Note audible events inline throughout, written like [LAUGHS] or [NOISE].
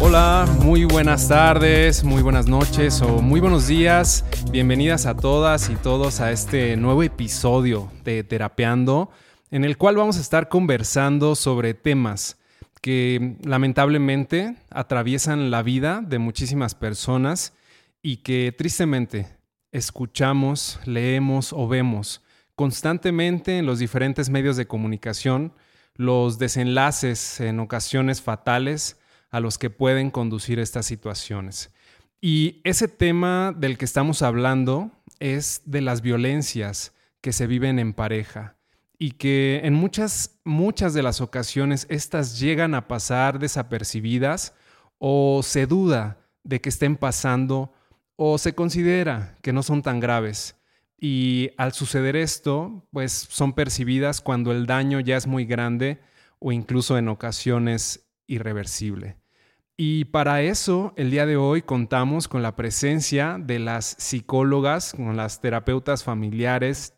Hola, muy buenas tardes, muy buenas noches o muy buenos días. Bienvenidas a todas y todos a este nuevo episodio de Terapeando, en el cual vamos a estar conversando sobre temas que lamentablemente atraviesan la vida de muchísimas personas y que tristemente escuchamos, leemos o vemos constantemente en los diferentes medios de comunicación los desenlaces en ocasiones fatales a los que pueden conducir estas situaciones. Y ese tema del que estamos hablando es de las violencias que se viven en pareja y que en muchas, muchas de las ocasiones estas llegan a pasar desapercibidas o se duda de que estén pasando o se considera que no son tan graves. Y al suceder esto, pues son percibidas cuando el daño ya es muy grande o incluso en ocasiones irreversible. Y para eso, el día de hoy contamos con la presencia de las psicólogas, con las terapeutas familiares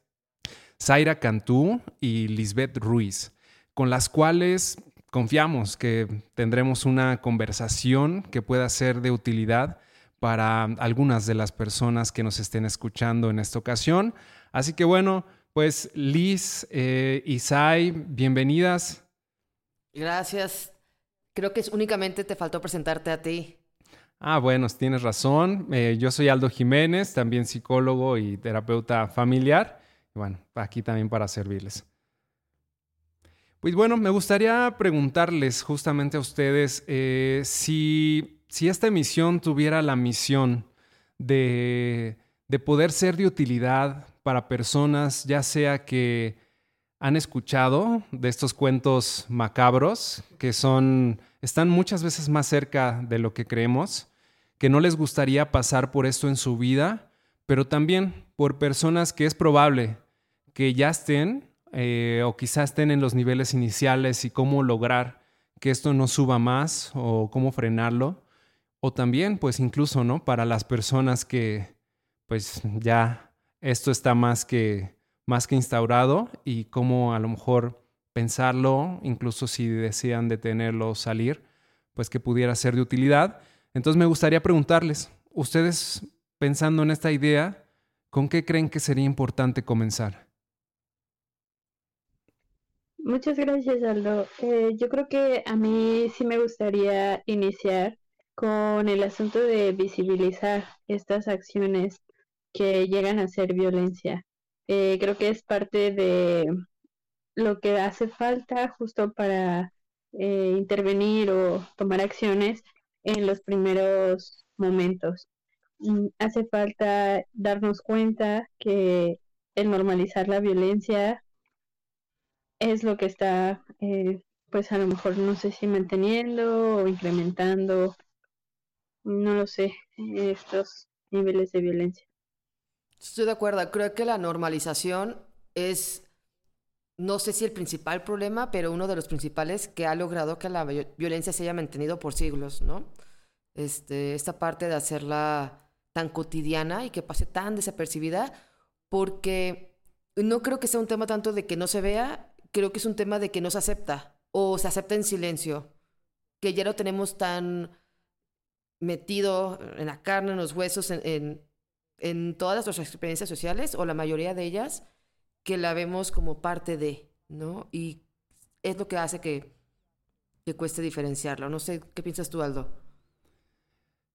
Zaira Cantú y Lisbeth Ruiz, con las cuales confiamos que tendremos una conversación que pueda ser de utilidad para algunas de las personas que nos estén escuchando en esta ocasión. Así que bueno, pues Liz eh, y Zay, bienvenidas. Gracias, Creo que es, únicamente te faltó presentarte a ti. Ah, bueno, tienes razón. Eh, yo soy Aldo Jiménez, también psicólogo y terapeuta familiar. bueno, aquí también para servirles. Pues bueno, me gustaría preguntarles justamente a ustedes eh, si, si, esta emisión tuviera la misión de, de poder ser de utilidad para personas, ya sea que han escuchado de estos cuentos macabros que son están muchas veces más cerca de lo que creemos, que no les gustaría pasar por esto en su vida, pero también por personas que es probable que ya estén eh, o quizás estén en los niveles iniciales y cómo lograr que esto no suba más o cómo frenarlo. O también, pues incluso, ¿no? Para las personas que, pues ya esto está más que más que instaurado y cómo a lo mejor pensarlo, incluso si desean detenerlo salir, pues que pudiera ser de utilidad. Entonces me gustaría preguntarles, ustedes pensando en esta idea, ¿con qué creen que sería importante comenzar? Muchas gracias, Aldo. Eh, yo creo que a mí sí me gustaría iniciar con el asunto de visibilizar estas acciones que llegan a ser violencia. Eh, creo que es parte de lo que hace falta justo para eh, intervenir o tomar acciones en los primeros momentos. Mm, hace falta darnos cuenta que el normalizar la violencia es lo que está, eh, pues a lo mejor no sé si manteniendo o incrementando, no lo sé, estos niveles de violencia. Estoy de acuerdo. Creo que la normalización es, no sé si el principal problema, pero uno de los principales que ha logrado que la violencia se haya mantenido por siglos, ¿no? Este, esta parte de hacerla tan cotidiana y que pase tan desapercibida, porque no creo que sea un tema tanto de que no se vea, creo que es un tema de que no se acepta o se acepta en silencio, que ya lo tenemos tan metido en la carne, en los huesos, en en todas nuestras experiencias sociales, o la mayoría de ellas, que la vemos como parte de, ¿no? Y es lo que hace que, que cueste diferenciarlo. No sé, ¿qué piensas tú, Aldo?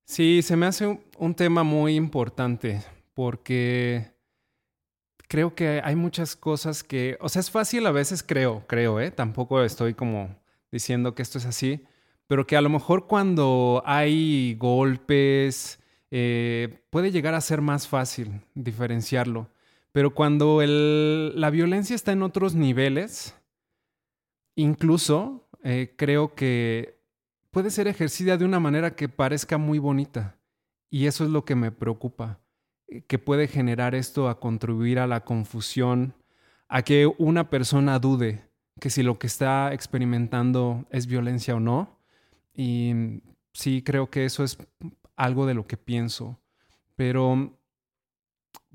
Sí, se me hace un, tema muy importante porque creo que hay muchas cosas que, o sea, es fácil a veces, creo, creo, ¿eh? Tampoco estoy como diciendo que esto es así, pero que a lo mejor cuando hay golpes, eh, puede llegar a ser más fácil diferenciarlo. Pero cuando la violencia está en otros niveles, incluso eh, creo que puede ser ejercida de una manera que parezca muy bonita. Y eso es lo que me preocupa, eh, que puede generar esto a contribuir a la confusión, a que una persona dude que si lo que está experimentando es violencia o no. Y sí creo que eso es algo de lo que pienso. Pero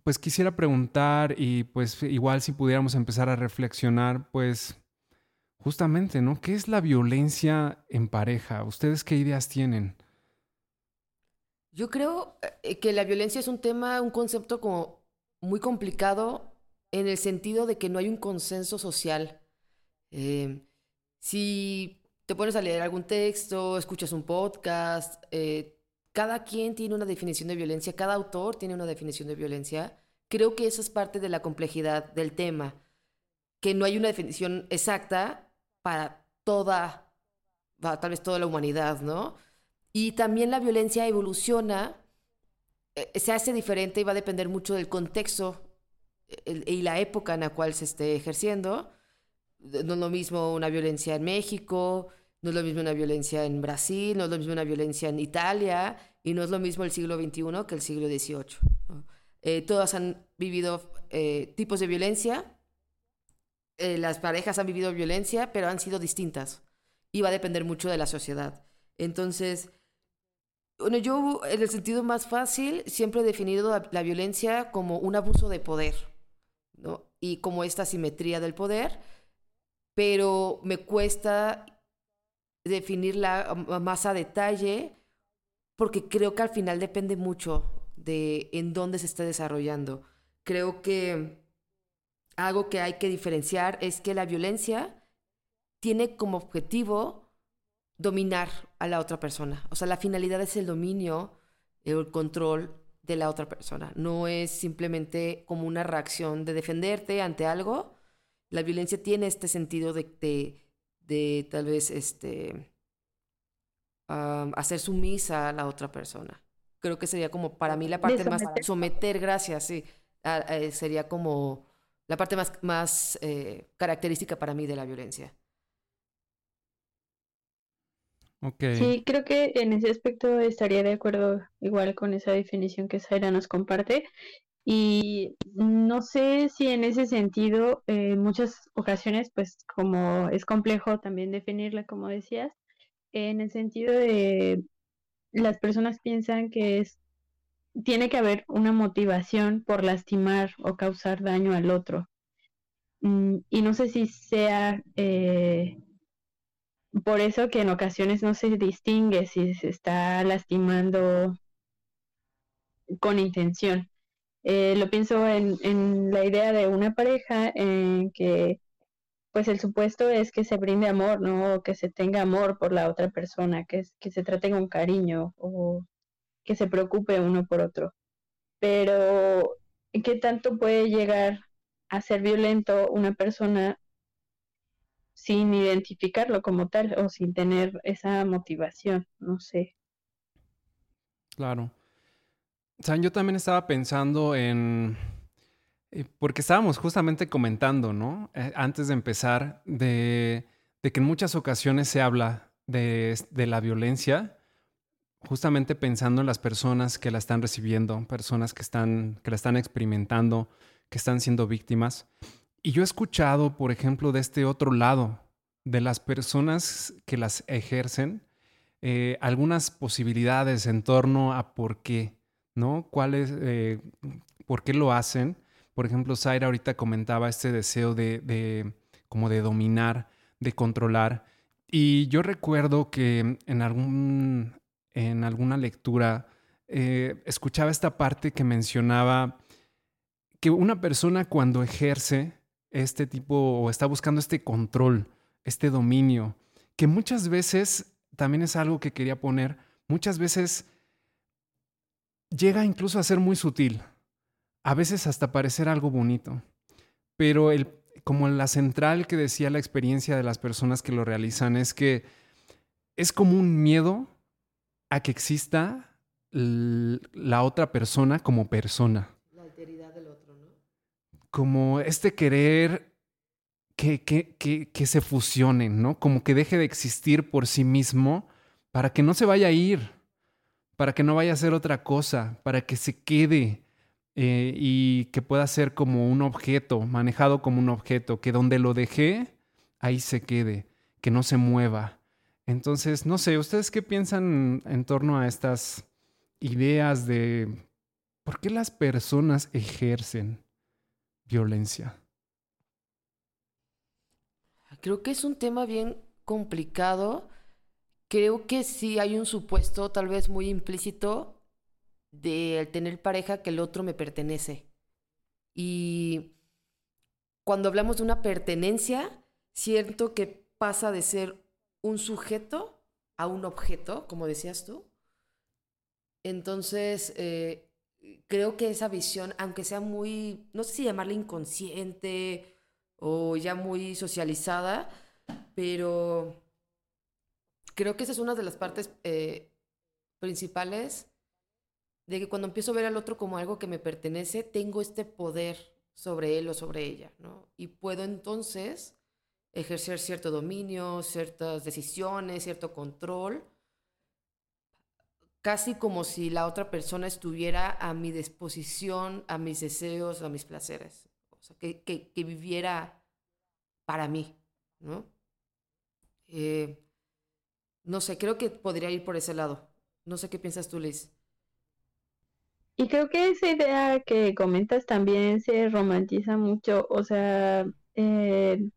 pues quisiera preguntar y pues igual si pudiéramos empezar a reflexionar, pues justamente, ¿no? ¿Qué es la violencia en pareja? ¿Ustedes qué ideas tienen? Yo creo eh, que la violencia es un tema, un concepto como muy complicado en el sentido de que no hay un consenso social. Eh, si te pones a leer algún texto, escuchas un podcast, eh, cada quien tiene una definición de violencia, cada autor tiene una definición de violencia. Creo que eso es parte de la complejidad del tema, que no hay una definición exacta para toda, tal vez toda la humanidad, ¿no? Y también la violencia evoluciona, eh, se hace diferente y va a depender mucho del contexto y la época en la cual se esté ejerciendo. No es lo mismo una violencia en México, no es lo mismo una violencia en Brasil, no es lo mismo una violencia en Italia y no es lo mismo el siglo XXI que el siglo XVIII. Eh, todas han vivido eh, tipos de violencia, las parejas han vivido violencia, pero han sido distintas y va a depender mucho de la sociedad. Entonces, bueno, yo en el sentido más fácil siempre he definido la, violencia como un abuso de poder, ¿no? Y como esta simetría del poder, pero me cuesta definirla más a detalle porque creo que al final depende mucho de en dónde se está desarrollando. Creo que algo que hay que diferenciar es que la violencia tiene como objetivo dominar a la otra persona. O sea, la finalidad es el dominio, el control de la otra persona. No es simplemente como una reacción de defenderte ante algo. La violencia tiene este sentido de, de, tal vez este, hacer sumisa a la otra persona. Creo que sería como para mí la parte más someter, gracias, sí. Eh, sería como la parte más, más eh, característica para mí de la violencia. Sí, creo que en ese aspecto estaría de acuerdo igual con esa definición que Zaira nos comparte. Y no sé si en ese sentido, en muchas ocasiones, pues como es complejo también definirla, como decías, en el sentido de las personas piensan que es tiene que haber una motivación por lastimar o causar daño al otro. Mm, y no sé si sea eh, por eso que en ocasiones no se distingue si se está lastimando con intención. Eh, lo pienso en, en, la idea de una pareja en que pues el supuesto es que se brinde amor, ¿no? O que se tenga amor por la otra persona, que, que se trate con cariño o que se preocupe uno por otro. Pero, ¿qué tanto puede llegar a ser violento una persona sin identificarlo como tal o sin tener esa motivación, no sé. Claro. Yo también estaba pensando en, eh, porque estábamos justamente comentando, ¿no? Eh, antes de empezar, de, que en muchas ocasiones se habla de, de la violencia, justamente pensando en las personas que la están recibiendo, personas que, están, que la están experimentando, que están siendo víctimas. Y yo he escuchado, por ejemplo, de este otro lado, de las personas que las ejercen, eh, algunas posibilidades en torno a por qué, ¿no? ¿Cuáles, eh, por qué lo hacen? Por ejemplo, Zaira ahorita comentaba este deseo de, como de dominar, de controlar. Y yo recuerdo que en, algún, en alguna lectura eh, escuchaba esta parte que mencionaba que una persona cuando ejerce este tipo o está buscando este control, este dominio, que muchas veces, también es algo que quería poner, muchas veces llega incluso a ser muy sutil, a veces hasta parecer algo bonito, pero el, como la central que decía la experiencia de las personas que lo realizan es que es como un miedo a que exista la otra persona como persona. La alteridad del otro, ¿no? Como este querer que, que, que, se fusionen, ¿no? Como que deje de existir por sí mismo para que no se vaya a ir, para que no vaya a ser otra cosa, para que se quede eh, y que pueda ser como un objeto, manejado como un objeto, que donde lo dejé, ahí se quede, que no se mueva. Entonces, no sé, ¿ustedes qué piensan en torno a estas ideas de por qué las personas ejercen violencia? Creo que es un tema bien complicado. Creo que sí hay un supuesto tal vez muy implícito de tener pareja que el otro me pertenece. Y cuando hablamos de una pertenencia, siento que pasa de ser un sujeto a un objeto, como decías tú. Entonces, eh, creo que esa visión, aunque sea muy, no sé si llamarla inconsciente o ya muy socializada, pero creo que esa es una de las partes eh, principales de que cuando empiezo a ver al otro como algo que me pertenece, tengo este poder sobre él o sobre ella, ¿no? Y puedo entonces ejercer cierto dominio, ciertas decisiones, cierto control, casi como si la otra persona estuviera a mi disposición, a mis deseos, a mis placeres, o sea, que, viviera para mí, ¿no? Eh, no sé, creo que podría ir por ese lado. No sé qué piensas tú, Liz. Y creo que esa idea que comentas también se romantiza mucho, o sea, eh,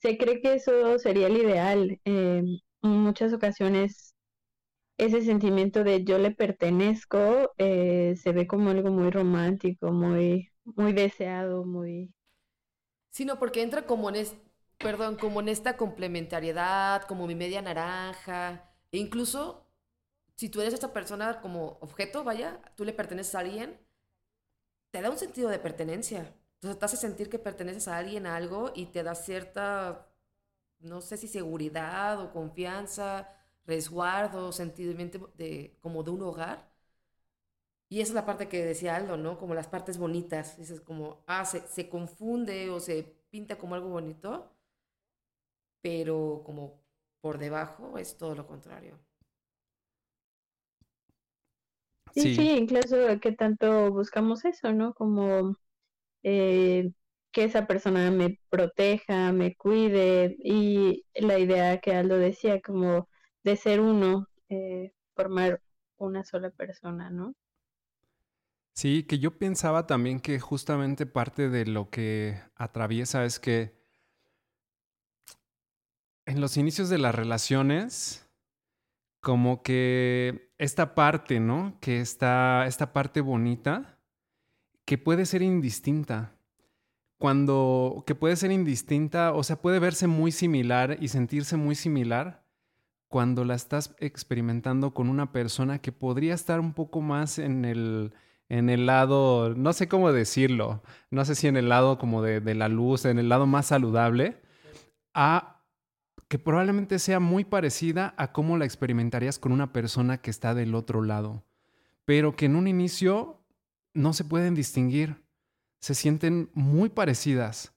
se cree que eso sería el ideal. en muchas ocasiones ese sentimiento de yo le pertenezco eh, se ve como algo muy romántico, muy, muy deseado, muy... Sí, no, porque entra como en, perdón, como en esta complementariedad, como mi media naranja, e incluso si tú eres esta persona como objeto, vaya, tú le perteneces a alguien, te da un sentido de pertenencia. Entonces te hace sentir que perteneces a alguien, a algo, y te da cierta, no sé si seguridad o confianza, resguardo, sentimiento de, como de un hogar. Y esa es la parte que decía Aldo, ¿no? Como las partes bonitas. Dices como, ah, se, se confunde o se pinta como algo bonito, pero como por debajo es todo lo contrario. Sí, sí, incluso que tanto buscamos eso, ¿no? Como eh, que esa persona me proteja, me cuide y la idea que Aldo decía, como de ser uno, eh, formar una sola persona, ¿no? Sí, que yo pensaba también que justamente parte de lo que atraviesa es que en los inicios de las relaciones, como que esta parte, ¿no? Que está, esta parte bonita, que puede ser indistinta. Cuando, que puede ser indistinta, o sea, puede verse muy similar y sentirse muy similar cuando la estás experimentando con una persona que podría estar un poco más en el, en el lado, no sé cómo decirlo, no sé si en el lado como de, de la luz, en el lado más saludable, a que probablemente sea muy parecida a cómo la experimentarías con una persona que está del otro lado, pero que en un inicio no se pueden distinguir, se sienten muy parecidas.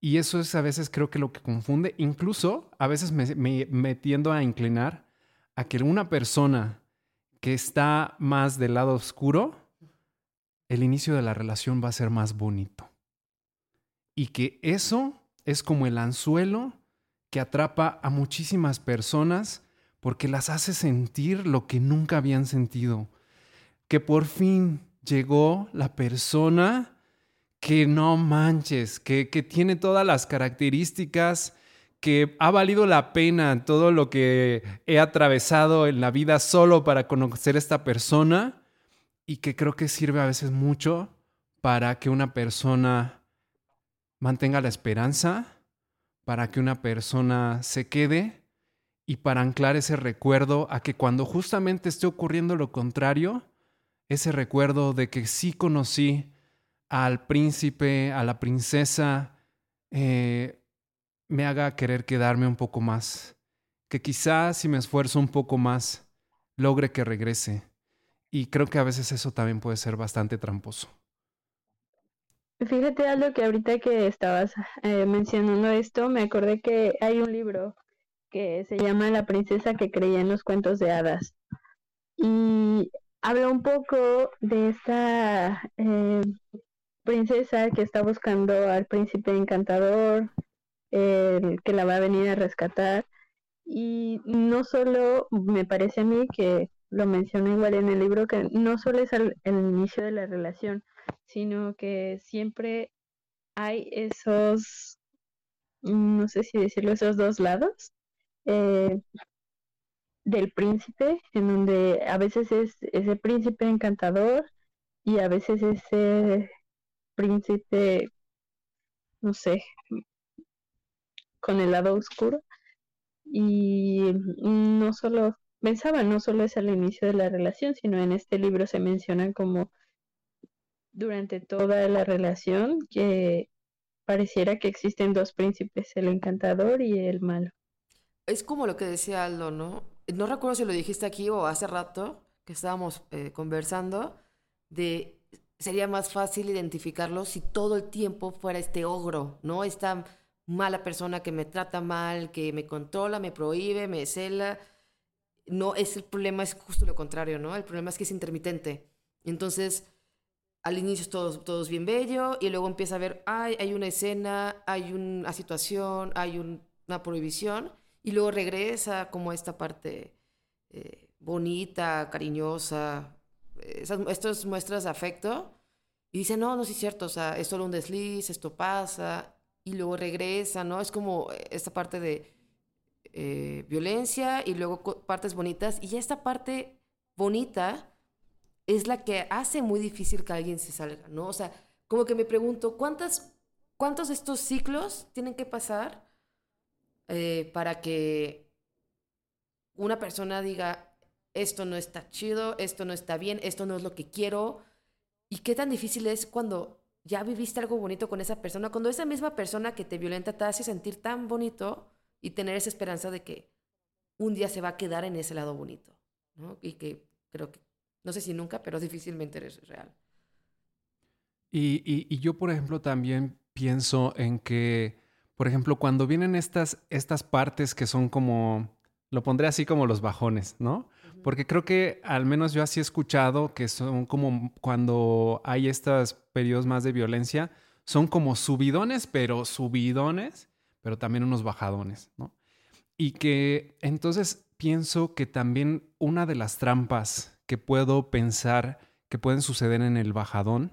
Y eso es a veces creo que lo que confunde, incluso a veces me, me, tiendo a inclinar a que una persona que está más del lado oscuro, el inicio de la relación va a ser más bonito. Y que eso es como el anzuelo que atrapa a muchísimas personas porque las hace sentir lo que nunca habían sentido. Que por fin llegó la persona que no manches, que, que tiene todas las características, que ha valido la pena todo lo que he atravesado en la vida solo para conocer a esta persona y que creo que sirve a veces mucho para que una persona mantenga la esperanza para que una persona se quede y para anclar ese recuerdo a que cuando justamente esté ocurriendo lo contrario, ese recuerdo de que sí conocí al príncipe, a la princesa, eh, me haga querer quedarme un poco más, que quizás si me esfuerzo un poco más, logre que regrese. Y creo que a veces eso también puede ser bastante tramposo. Fíjate algo que ahorita que estabas eh, mencionando esto, me acordé que hay un libro que se llama La princesa que creía en los cuentos de hadas. Y habla un poco de esta eh, princesa que está buscando al príncipe encantador, que la va a venir a rescatar. Y no solo me parece a mí que lo menciona igual en el libro, que no solo es el inicio de la relación, sino que siempre hay esos no sé si decirlo, esos dos lados eh, del príncipe, en donde a veces es ese príncipe encantador y a veces ese príncipe, no sé, con el lado oscuro. Y no solo, pensaba, no solo es al inicio de la relación, sino en este libro se mencionan como durante toda la relación que pareciera que existen dos príncipes, el encantador y el malo. Es como lo que decía Aldo, ¿no? No recuerdo si lo dijiste aquí o hace rato que estábamos eh, conversando de sería más fácil identificarlo si todo el tiempo fuera este ogro, ¿no? Esta mala persona que me trata mal, que me controla, me prohíbe, me cela. No, es el problema es justo lo contrario, ¿no? El problema es que es intermitente. Entonces, al inicio es todo, es bien bello y luego empieza a ver, ay, hay una escena, hay una situación, hay una prohibición y luego regresa como esta parte eh, bonita, cariñosa, esas, estas muestras de afecto y dice, no, no es cierto, o sea, es solo un desliz, esto pasa y luego regresa, ¿no? Es como esta parte de eh, violencia y luego partes bonitas y esta parte bonita es la que hace muy difícil que alguien se salga, ¿no? O sea, como que me pregunto, ¿cuántas, ¿cuántos de estos ciclos tienen que pasar eh, para que una persona diga, esto no está chido, esto no está bien, esto no es lo que quiero? ¿Y qué tan difícil es cuando ya viviste algo bonito con esa persona, cuando esa misma persona que te violenta te hace sentir tan bonito y tener esa esperanza de que un día se va a quedar en ese lado bonito, ¿no? Y que creo que no sé si nunca, pero difícilmente es real. Y, yo, por ejemplo, también pienso en que, por ejemplo, cuando vienen estas, estas partes que son como, lo pondré así como los bajones, ¿no? Porque creo que al menos yo así he escuchado que son como cuando hay estos periodos más de violencia, son como subidones, pero subidones, pero también unos bajadones, ¿no? Y que entonces pienso que también una de las trampas que puedo pensar que pueden suceder en el bajadón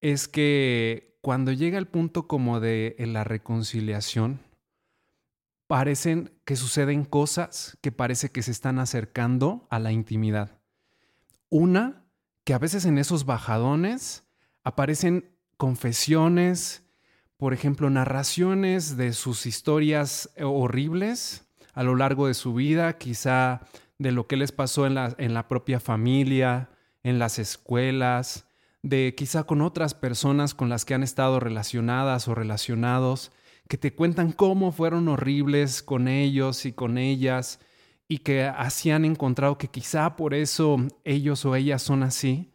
es que cuando llega el punto como de la reconciliación, parecen que suceden cosas que parece que se están acercando a la intimidad. Una, que a veces en esos bajadones aparecen confesiones, por ejemplo, narraciones de sus historias horribles a lo largo de su vida, quizá de lo que les pasó en la, en la propia familia, en las escuelas, de quizá con otras personas con las que han estado relacionadas o relacionados, que te cuentan cómo fueron horribles con ellos y con ellas y que así han encontrado que quizá por eso ellos o ellas son así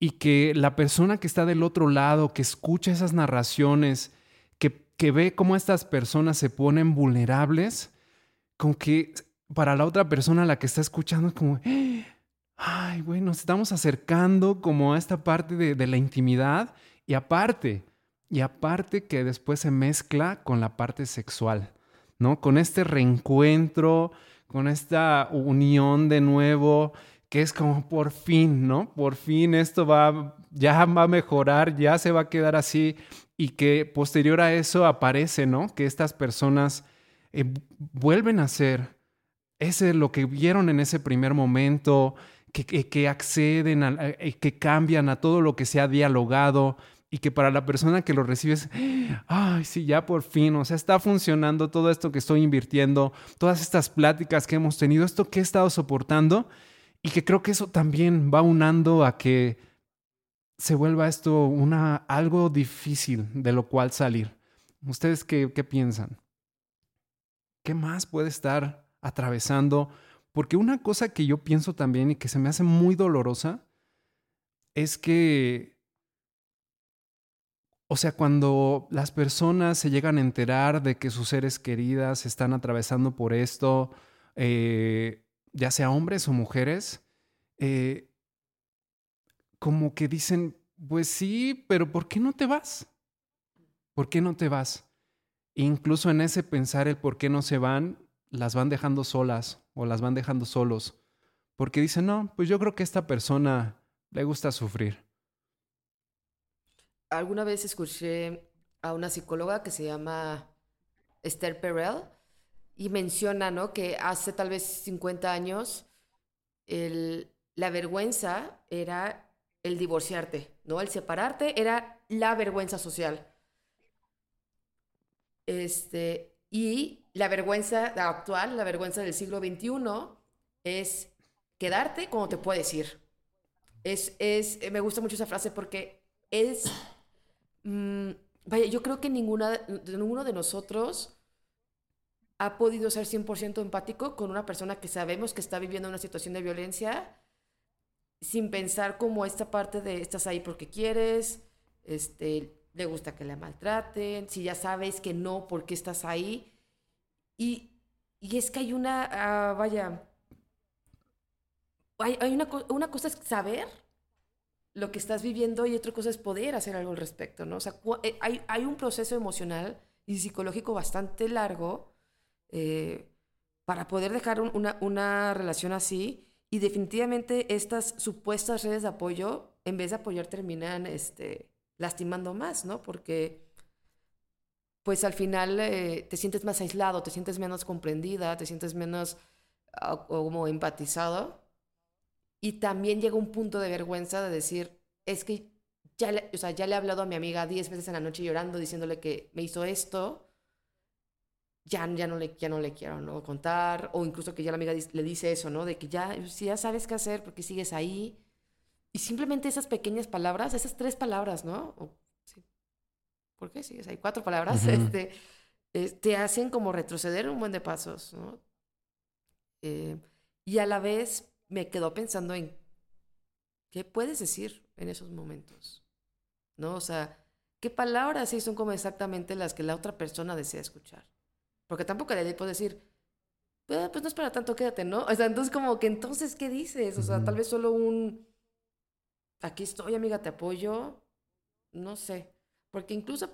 y que la persona que está del otro lado, que escucha esas narraciones, que, que ve cómo estas personas se ponen vulnerables, con que para la otra persona la que está escuchando es como, ay, bueno, nos estamos acercando como a esta parte de, la intimidad y aparte, y aparte que después se mezcla con la parte sexual, ¿no? Con este reencuentro, con esta unión de nuevo, que es como por fin, ¿no? Por fin esto va, ya va a mejorar, ya se va a quedar así y que posterior a eso aparece, ¿no? Que estas personas eh, vuelven a ser ese es lo que vieron en ese primer momento, que, que, acceden, a, eh, que cambian a todo lo que se ha dialogado y que para la persona que lo recibe es, ay, sí, ya por fin, o sea, está funcionando todo esto que estoy invirtiendo, todas estas pláticas que hemos tenido, esto que he estado soportando y que creo que eso también va unando a que se vuelva esto una, algo difícil de lo cual salir. ¿Ustedes qué, qué piensan? ¿Qué más puede estar atravesando. Porque una cosa que yo pienso también y que se me hace muy dolorosa es que, o sea, cuando las personas se llegan a enterar de que sus seres queridas están atravesando por esto, eh, ya sea hombres o mujeres, eh, como que dicen, pues sí, pero ¿por qué no te vas? ¿Por qué no te vas? Incluso en ese pensar el por qué no se van, las van dejando solas o las van dejando solos, porque dicen, no, pues yo creo que a esta persona le gusta sufrir. Alguna vez escuché a una psicóloga que se llama Esther Perel, y menciona, ¿no? Que hace tal vez 50 años la vergüenza era el divorciarte, ¿no? El separarte era la vergüenza social. Este, y la vergüenza actual, la vergüenza del siglo XXI, es quedarte cuando te puedes ir. Es, es, me gusta mucho esa frase porque es, mm, vaya, yo creo que ninguna, ninguno de nosotros ha podido ser 100% empático con una persona que sabemos que está viviendo una situación de violencia sin pensar como esta parte de estás ahí porque quieres, este, le gusta que la maltraten, si ya sabes que no, ¿por qué estás ahí? Y, y es que hay una, ah, vaya, hay, hay una, una, cosa es saber lo que estás viviendo y otra cosa es poder hacer algo al respecto, ¿no? O sea, eh, hay, hay un proceso emocional y psicológico bastante largo eh, para poder dejar una, una relación así y definitivamente estas supuestas redes de apoyo, en vez de apoyar, terminan este, lastimando más, ¿no? Porque pues al final eh, te sientes más aislado, te sientes menos comprendida, te sientes menos uh, como empatizado. Y también llega un punto de vergüenza de decir, es que ya le, o sea, ya le he hablado a mi amiga diez veces en la noche llorando, diciéndole que me hizo esto, ya, ya, no, le, ya no le quiero ¿no? contar, o incluso que ya la amiga le dice eso, ¿no? De que ya, si ya sabes qué hacer, porque sigues ahí? Y simplemente esas pequeñas palabras, esas tres palabras, ¿no? sí. ¿Por qué sigues ahí? Cuatro palabras, este, te hacen como retroceder un buen de pasos, ¿no? Eh, y a la vez me quedo pensando en qué puedes decir en esos momentos, ¿no? O sea, ¿qué palabras sí son como exactamente las que la otra persona desea escuchar? Porque tampoco le puedo decir, pues, pues, no es para tanto, quédate, ¿no? O sea, entonces como que entonces, ¿qué dices? O sea, tal vez solo un, aquí estoy, amiga, te apoyo, no sé. Porque incluso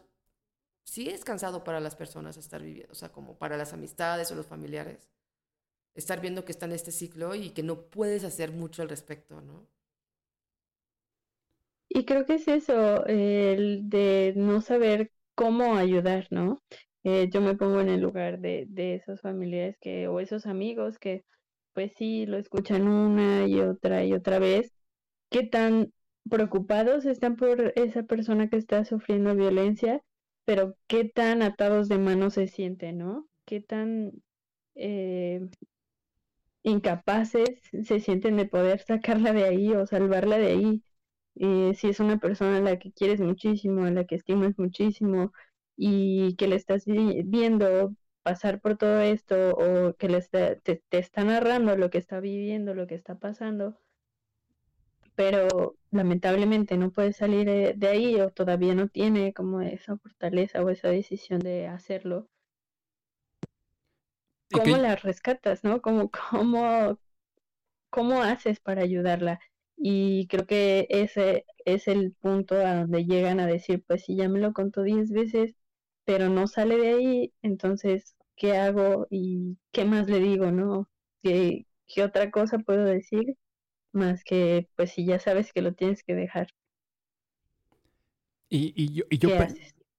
sí es cansado para las personas estar viviendo, o sea, como para las amistades o los familiares, estar viendo que está en este ciclo y que no puedes hacer mucho al respecto, ¿no? Y creo que es eso, el de no saber cómo ayudar, ¿no? Eh, yo me pongo en el lugar de, de esos familiares que, o esos amigos que, pues sí, lo escuchan una y otra y otra vez. ¿Qué tan preocupados están por esa persona que está sufriendo violencia? Pero qué tan atados de manos se sienten, ¿no? ¿Qué tan eh, incapaces se sienten de poder sacarla de ahí o salvarla de ahí? Eh, si es una persona a la que quieres muchísimo, a la que estimas muchísimo, y que le estás viendo pasar por todo esto o que le te, está narrando lo que está viviendo, lo que está pasando, pero lamentablemente no puede salir de, ahí o todavía no tiene como esa fortaleza o esa decisión de hacerlo. ¿Cómo la rescatas, no? ¿Cómo, cómo, ¿Cómo haces para ayudarla? Y creo que ese es el punto a donde llegan a decir, pues si ya me lo contó diez veces, pero no sale de ahí, entonces, ¿qué hago y qué más le digo, no? ¿Qué, qué otra cosa puedo decir? Más que, pues si ya sabes que lo tienes que dejar. Y, y yo, y yo,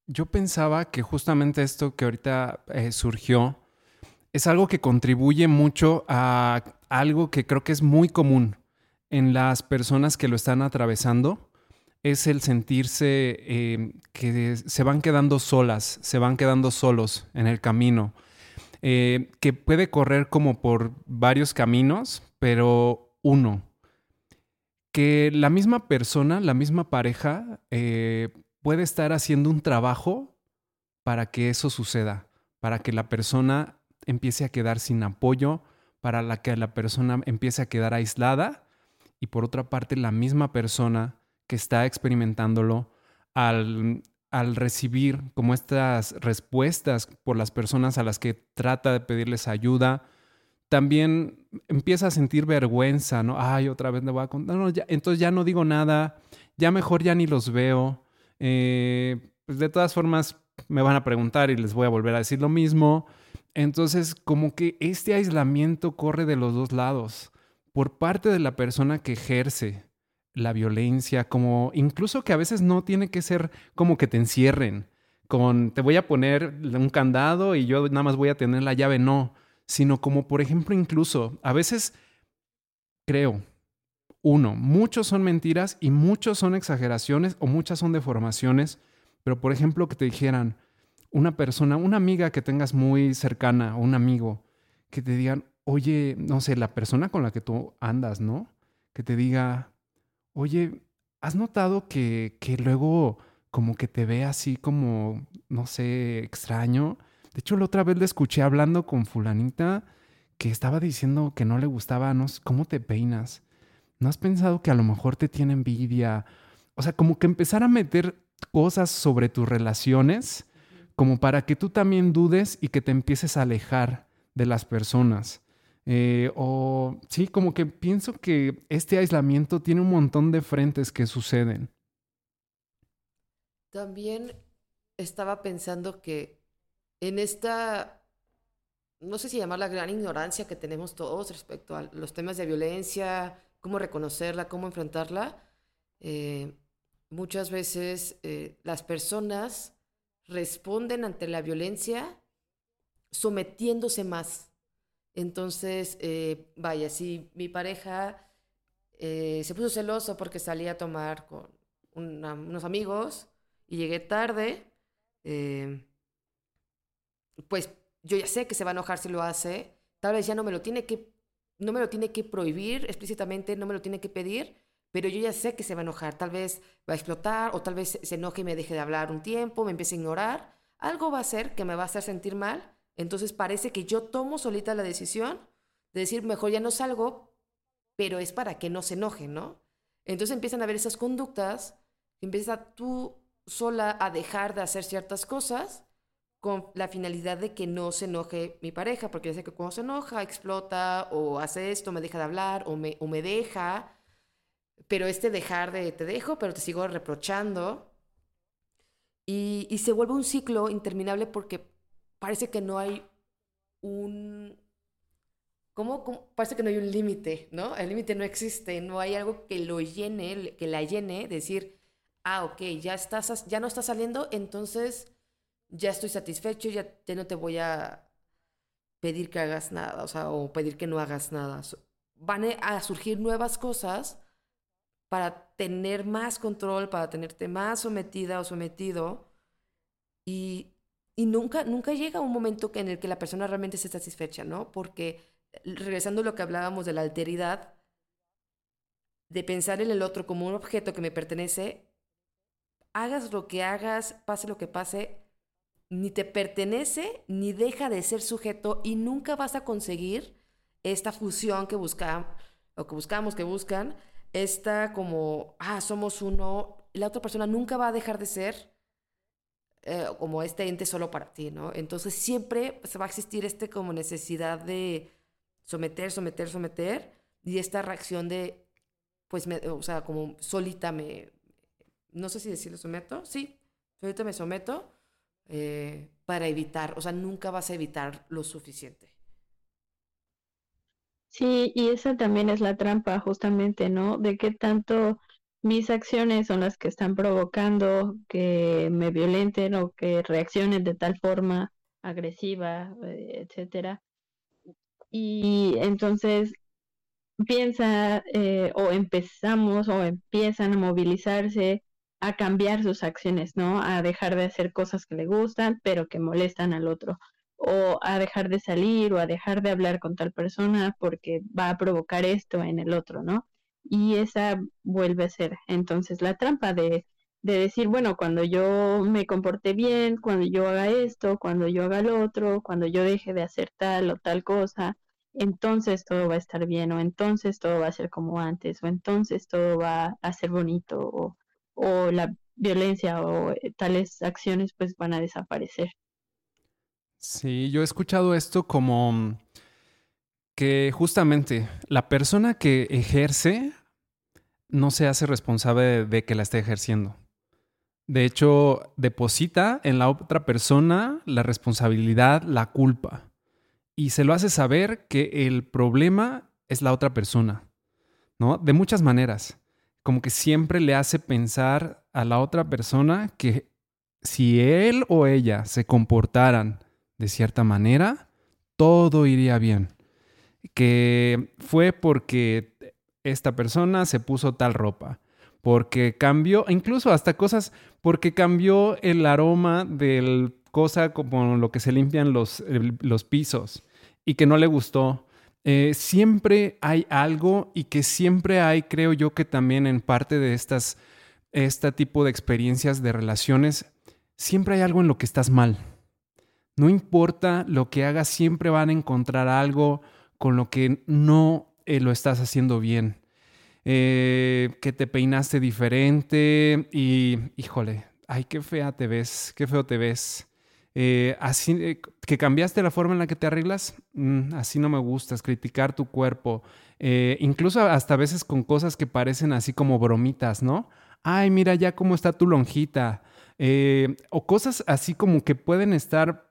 yo, pensaba que justamente esto que ahorita eh, surgió es algo que contribuye mucho a algo que creo que es muy común en las personas que lo están atravesando es el sentirse em, que se van quedando solas, se van quedando solos en el camino, eh, que puede correr como por varios caminos, pero uno, que la misma persona, la misma pareja, eh, puede estar haciendo un trabajo para que eso suceda, para que la persona empiece a quedar sin apoyo, para la que la persona empiece a quedar aislada y por otra parte la misma persona que está experimentándolo al, recibir como estas respuestas por las personas a las que trata de pedirles ayuda, también empieza a sentir vergüenza, ¿no? Ay, otra vez le voy a contar. No, ya, entonces ya no digo nada, ya mejor ya ni los veo. Eh, pues de todas formas, me van a preguntar y les voy a volver a decir lo mismo. Entonces, como que este aislamiento corre de los dos lados. Por parte de la persona que ejerce la violencia, como incluso que a veces no tiene que ser como que te encierren, con te voy a poner un candado y yo nada más voy a tener la llave, no, sino como por ejemplo incluso a veces creo, uno, muchos son mentiras y muchos son exageraciones o muchas son deformaciones, pero por ejemplo que te dijeran una persona, una amiga que tengas muy cercana o un amigo, que te digan, oye, no sé, la persona con la que tú andas, ¿no? Que te diga, oye, ¿has notado que, que luego como que te ve así como, no sé, extraño? De hecho, la otra vez le escuché hablando con fulanita que estaba diciendo que no le gustaba, no ¿cómo te peinas? ¿No has pensado que a lo mejor te tiene envidia? O sea, como que empezar a meter cosas sobre tus relaciones, como para que tú también dudes y que te empieces a alejar de las personas. Eh, o sí, como que pienso que este aislamiento tiene un montón de frentes que suceden. También estaba pensando que en esta, no sé si llamar la gran ignorancia que tenemos todos respecto a los temas de violencia, cómo reconocerla, cómo enfrentarla, eh, muchas veces eh, las personas responden ante la violencia sometiéndose más. Entonces, eh, vaya, si mi pareja eh, se puso celoso porque salía a tomar con unos amigos y llegué tarde, eh, pues yo ya sé que se va a enojar si lo hace. Tal vez ya no me lo tiene que, no me lo tiene que prohibir explícitamente, no me lo tiene que pedir, pero yo ya sé que se va a enojar. Tal vez va a explotar o tal vez se enoje y me deje de hablar un tiempo, me empiece a ignorar. Algo va a hacer que me va a hacer sentir mal entonces parece que yo tomo solita la decisión de decir, mejor ya no salgo, pero es para que no se enoje, ¿no? Entonces empiezan a ver esas conductas, empieza tú sola a dejar de hacer ciertas cosas con la finalidad de que no se enoje mi pareja, porque ya sé que cuando se enoja, explota o hace esto, me deja de hablar o me, o me deja, pero este dejar de te dejo, pero te sigo reprochando. Y, y se vuelve un ciclo interminable porque parece que no hay un... ¿Cómo, Parece que no hay un límite, ¿no? El límite no existe, no hay algo que lo llene, que la llene, decir, ah, ok, ya, estás, ya no está saliendo, entonces ya estoy satisfecho, ya, no te voy a pedir que hagas nada, o sea, o pedir que no hagas nada. Van a surgir nuevas cosas para tener más control, para tenerte más sometida o sometido. Y y nunca, nunca llega un momento en el que la persona realmente esté satisfecha, ¿no? Porque regresando a lo que hablábamos de la alteridad, de pensar en el otro como un objeto que me pertenece, hagas lo que hagas, pase lo que pase, ni te pertenece ni deja de ser sujeto y nunca vas a conseguir esta fusión que buscamos, o que buscamos, que buscan, esta como, ah, somos uno, la otra persona nunca va a dejar de ser eh, como este ente solo para ti, ¿no? Entonces siempre se va a existir este como necesidad de someter, someter, someter y esta reacción de, pues, me, o sea, como solita me, no sé si decirlo someto, sí, solita me someto eh, para evitar, o sea, nunca vas a evitar lo suficiente. Sí, y esa también es la trampa, justamente, ¿no? De qué tanto mis acciones son las que están provocando que me violenten o que reaccionen de tal forma agresiva, eh, etcétera. Y entonces piensa eh, o empezamos o empiezan a movilizarse a cambiar sus acciones, ¿no? A dejar de hacer cosas que le gustan, pero que molestan al otro. O a dejar de salir o a dejar de hablar con tal persona porque va a provocar esto en el otro, ¿no? y esa vuelve a ser entonces la trampa de, de decir, bueno, cuando yo me comporte bien, cuando yo haga esto, cuando yo haga lo otro, cuando yo deje de hacer tal o tal cosa, entonces todo va a estar bien o entonces todo va a ser como antes o entonces todo va a ser bonito o, o la violencia o eh, tales acciones pues van a desaparecer. Sí, yo he escuchado esto como que justamente la persona que ejerce no se hace responsable de, que la esté ejerciendo. De hecho, deposita en la otra persona la responsabilidad, la culpa. Y se lo hace saber que el problema es la otra persona, ¿no? De muchas maneras. Como que siempre le hace pensar a la otra persona que si él o ella se comportaran de cierta manera, todo iría bien. Que fue porque esta persona se puso tal ropa, porque cambió, incluso hasta cosas, porque cambió el aroma del cosa como lo que se limpian los, los pisos y que no le gustó. Eh, siempre hay algo y que siempre hay, creo yo que también en parte de estas, este tipo de experiencias de relaciones, siempre hay algo en lo que estás mal. No importa lo que hagas, siempre van a encontrar algo con lo que no eh, lo estás haciendo bien. Eh, que te peinaste diferente y, híjole, ay, qué fea te ves, qué feo te ves. Eh, así, que cambiaste la forma en la que te arreglas, mm, así no me gustas, criticar tu cuerpo, incluso hasta a veces con cosas que parecen así como bromitas, ¿no? Ay, mira ya cómo está tu lonjita, o cosas así como que pueden estar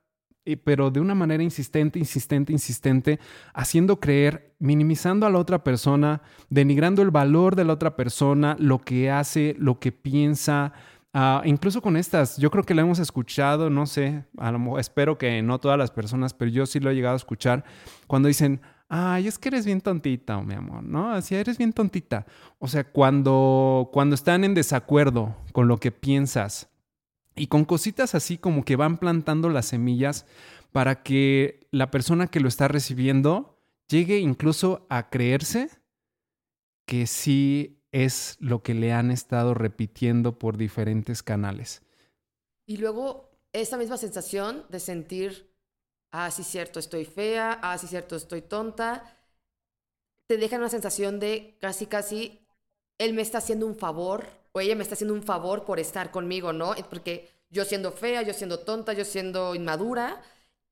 pero de una manera insistente, insistente, insistente, haciendo creer, minimizando a la otra persona, denigrando el valor de la otra persona, lo que hace, lo que piensa. Ah, incluso con estas, yo creo que la hemos escuchado, no sé, a lo espero que no todas las personas, pero yo sí lo he llegado a escuchar, cuando dicen, ay, es que eres bien tontita, mi amor, ¿no? Así eres bien tontita. O sea, cuando, cuando están en desacuerdo con lo que piensas, y con cositas así como que van plantando las semillas para que la persona que lo está recibiendo llegue incluso a creerse que sí es lo que le han estado repitiendo por diferentes canales. Y luego esa misma sensación de sentir, ah, sí cierto, estoy fea, ah, sí cierto, estoy tonta, te deja una sensación de casi, casi, él me está haciendo un favor o ella me está haciendo un favor por estar conmigo, ¿no? Porque yo siendo fea, yo siendo tonta, yo siendo inmadura,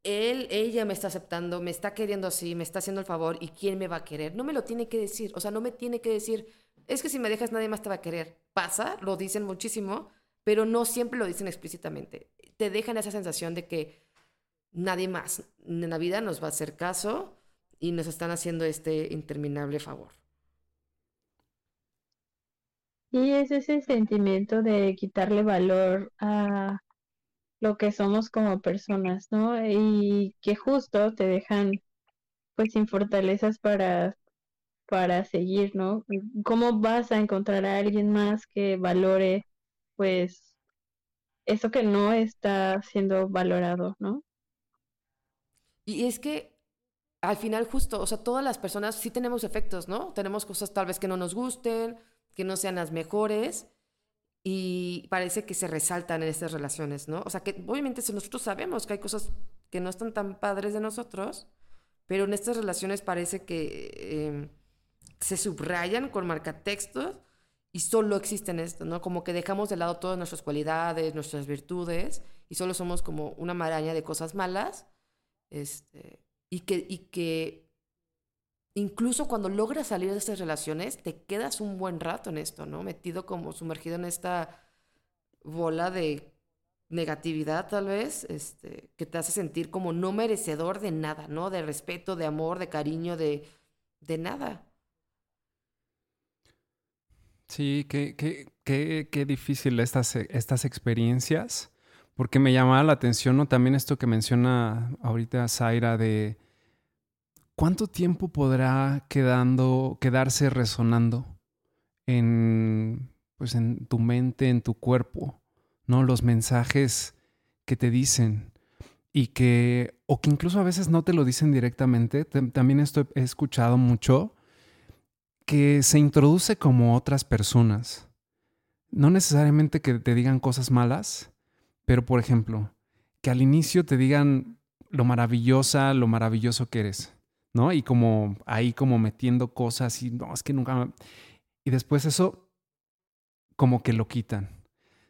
él, ella me está aceptando, me está queriendo así, me está haciendo el favor y quién me va a querer. No me lo tiene que decir, o sea, no me tiene que decir, es que si me dejas nadie más te va a querer. Pasa, lo dicen muchísimo, pero no siempre lo dicen explícitamente. Te dejan esa sensación de que nadie más en la vida nos va a hacer caso y nos están haciendo este interminable favor. Y es ese sentimiento de quitarle valor a lo que somos como personas, ¿no? Y que justo te dejan pues sin fortalezas para, para seguir, ¿no? ¿Cómo vas a encontrar a alguien más que valore pues eso que no está siendo valorado, ¿no? Y es que al final justo, o sea, todas las personas sí tenemos efectos, ¿no? Tenemos cosas tal vez que no nos gusten, que no sean las mejores y parece que se resaltan en estas relaciones, ¿no? O sea, que obviamente nosotros sabemos que hay cosas que no están tan padres de nosotros, pero en estas relaciones parece que em, se subrayan con marcatextos y solo existen esto, ¿no? Como que dejamos de lado todas nuestras cualidades, nuestras virtudes y solo somos como una maraña de cosas malas, este, y que, y que incluso cuando logras salir de estas relaciones, te quedas un buen rato en esto, ¿no? Metido como sumergido en esta bola de negatividad tal vez, este, que te hace sentir como no merecedor de nada, ¿no? De respeto, de amor, de cariño, de, de nada. Sí, qué, qué, qué, qué difícil estas, estas experiencias, porque me llamaba la atención, ¿no? También esto que menciona ahorita Zaira de ¿cuánto tiempo podrá quedando, quedarse resonando en, pues en tu mente, en tu cuerpo, ¿no? Los mensajes que te dicen y que, o que incluso a veces no te lo dicen directamente. También esto he escuchado mucho, que se introduce como otras personas. No necesariamente que te digan cosas malas, pero por ejemplo, que al inicio te digan lo maravillosa, lo maravilloso que eres. ¿no? Y como ahí como metiendo cosas y no, es que nunca... Y después eso como que lo quitan,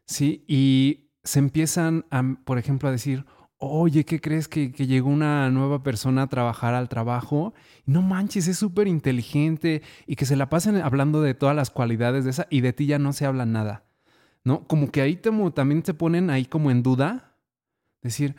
¿sí? Y se empiezan, a, por ejemplo, a decir, oye, ¿qué crees que, llegó una nueva persona a trabajar al trabajo? No manches, es súper inteligente y que se la pasen hablando de todas las cualidades de esa y de ti ya no se habla nada, ¿no? Como que ahí también se ponen ahí como en duda, decir,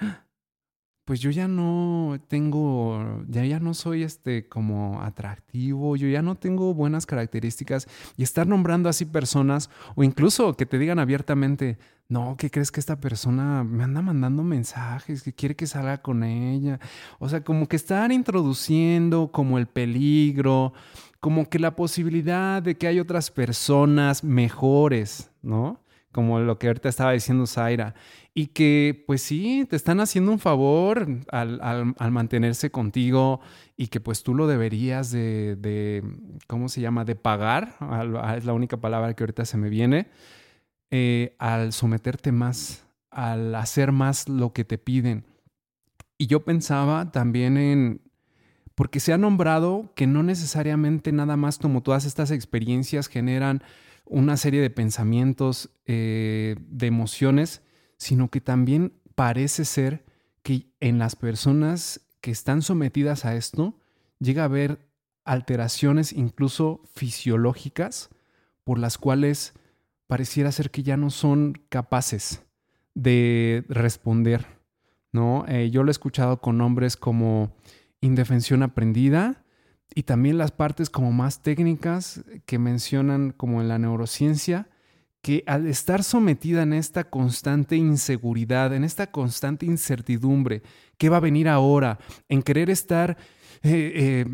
pues yo ya no tengo, ya, ya no soy este como atractivo, yo ya no tengo buenas características y estar nombrando así personas o incluso que te digan abiertamente, no, ¿qué crees que esta persona me anda mandando mensajes, que quiere que salga con ella? O sea, como que estar introduciendo como el peligro, como que la posibilidad de que hay otras personas mejores, ¿no? Como lo que ahorita estaba diciendo Zaira y que pues sí, te están haciendo un favor al, mantenerse contigo y que pues tú lo deberías de, ¿cómo se llama?, de pagar, es la única palabra que ahorita se me viene, eh, al someterte más, al hacer más lo que te piden. Y yo pensaba también en, porque se ha nombrado que no necesariamente nada más como todas estas experiencias generan una serie de pensamientos, eh, de emociones, sino que también parece ser que en las personas que están sometidas a esto llega a haber alteraciones incluso fisiológicas por las cuales pareciera ser que ya no son capaces de responder, ¿no? Eh, yo lo he escuchado con nombres como indefensión aprendida y también las partes como más técnicas que mencionan como en la neurociencia, que al estar sometida en esta constante inseguridad, en esta constante incertidumbre, ¿qué va a venir ahora? En querer estar... Eh,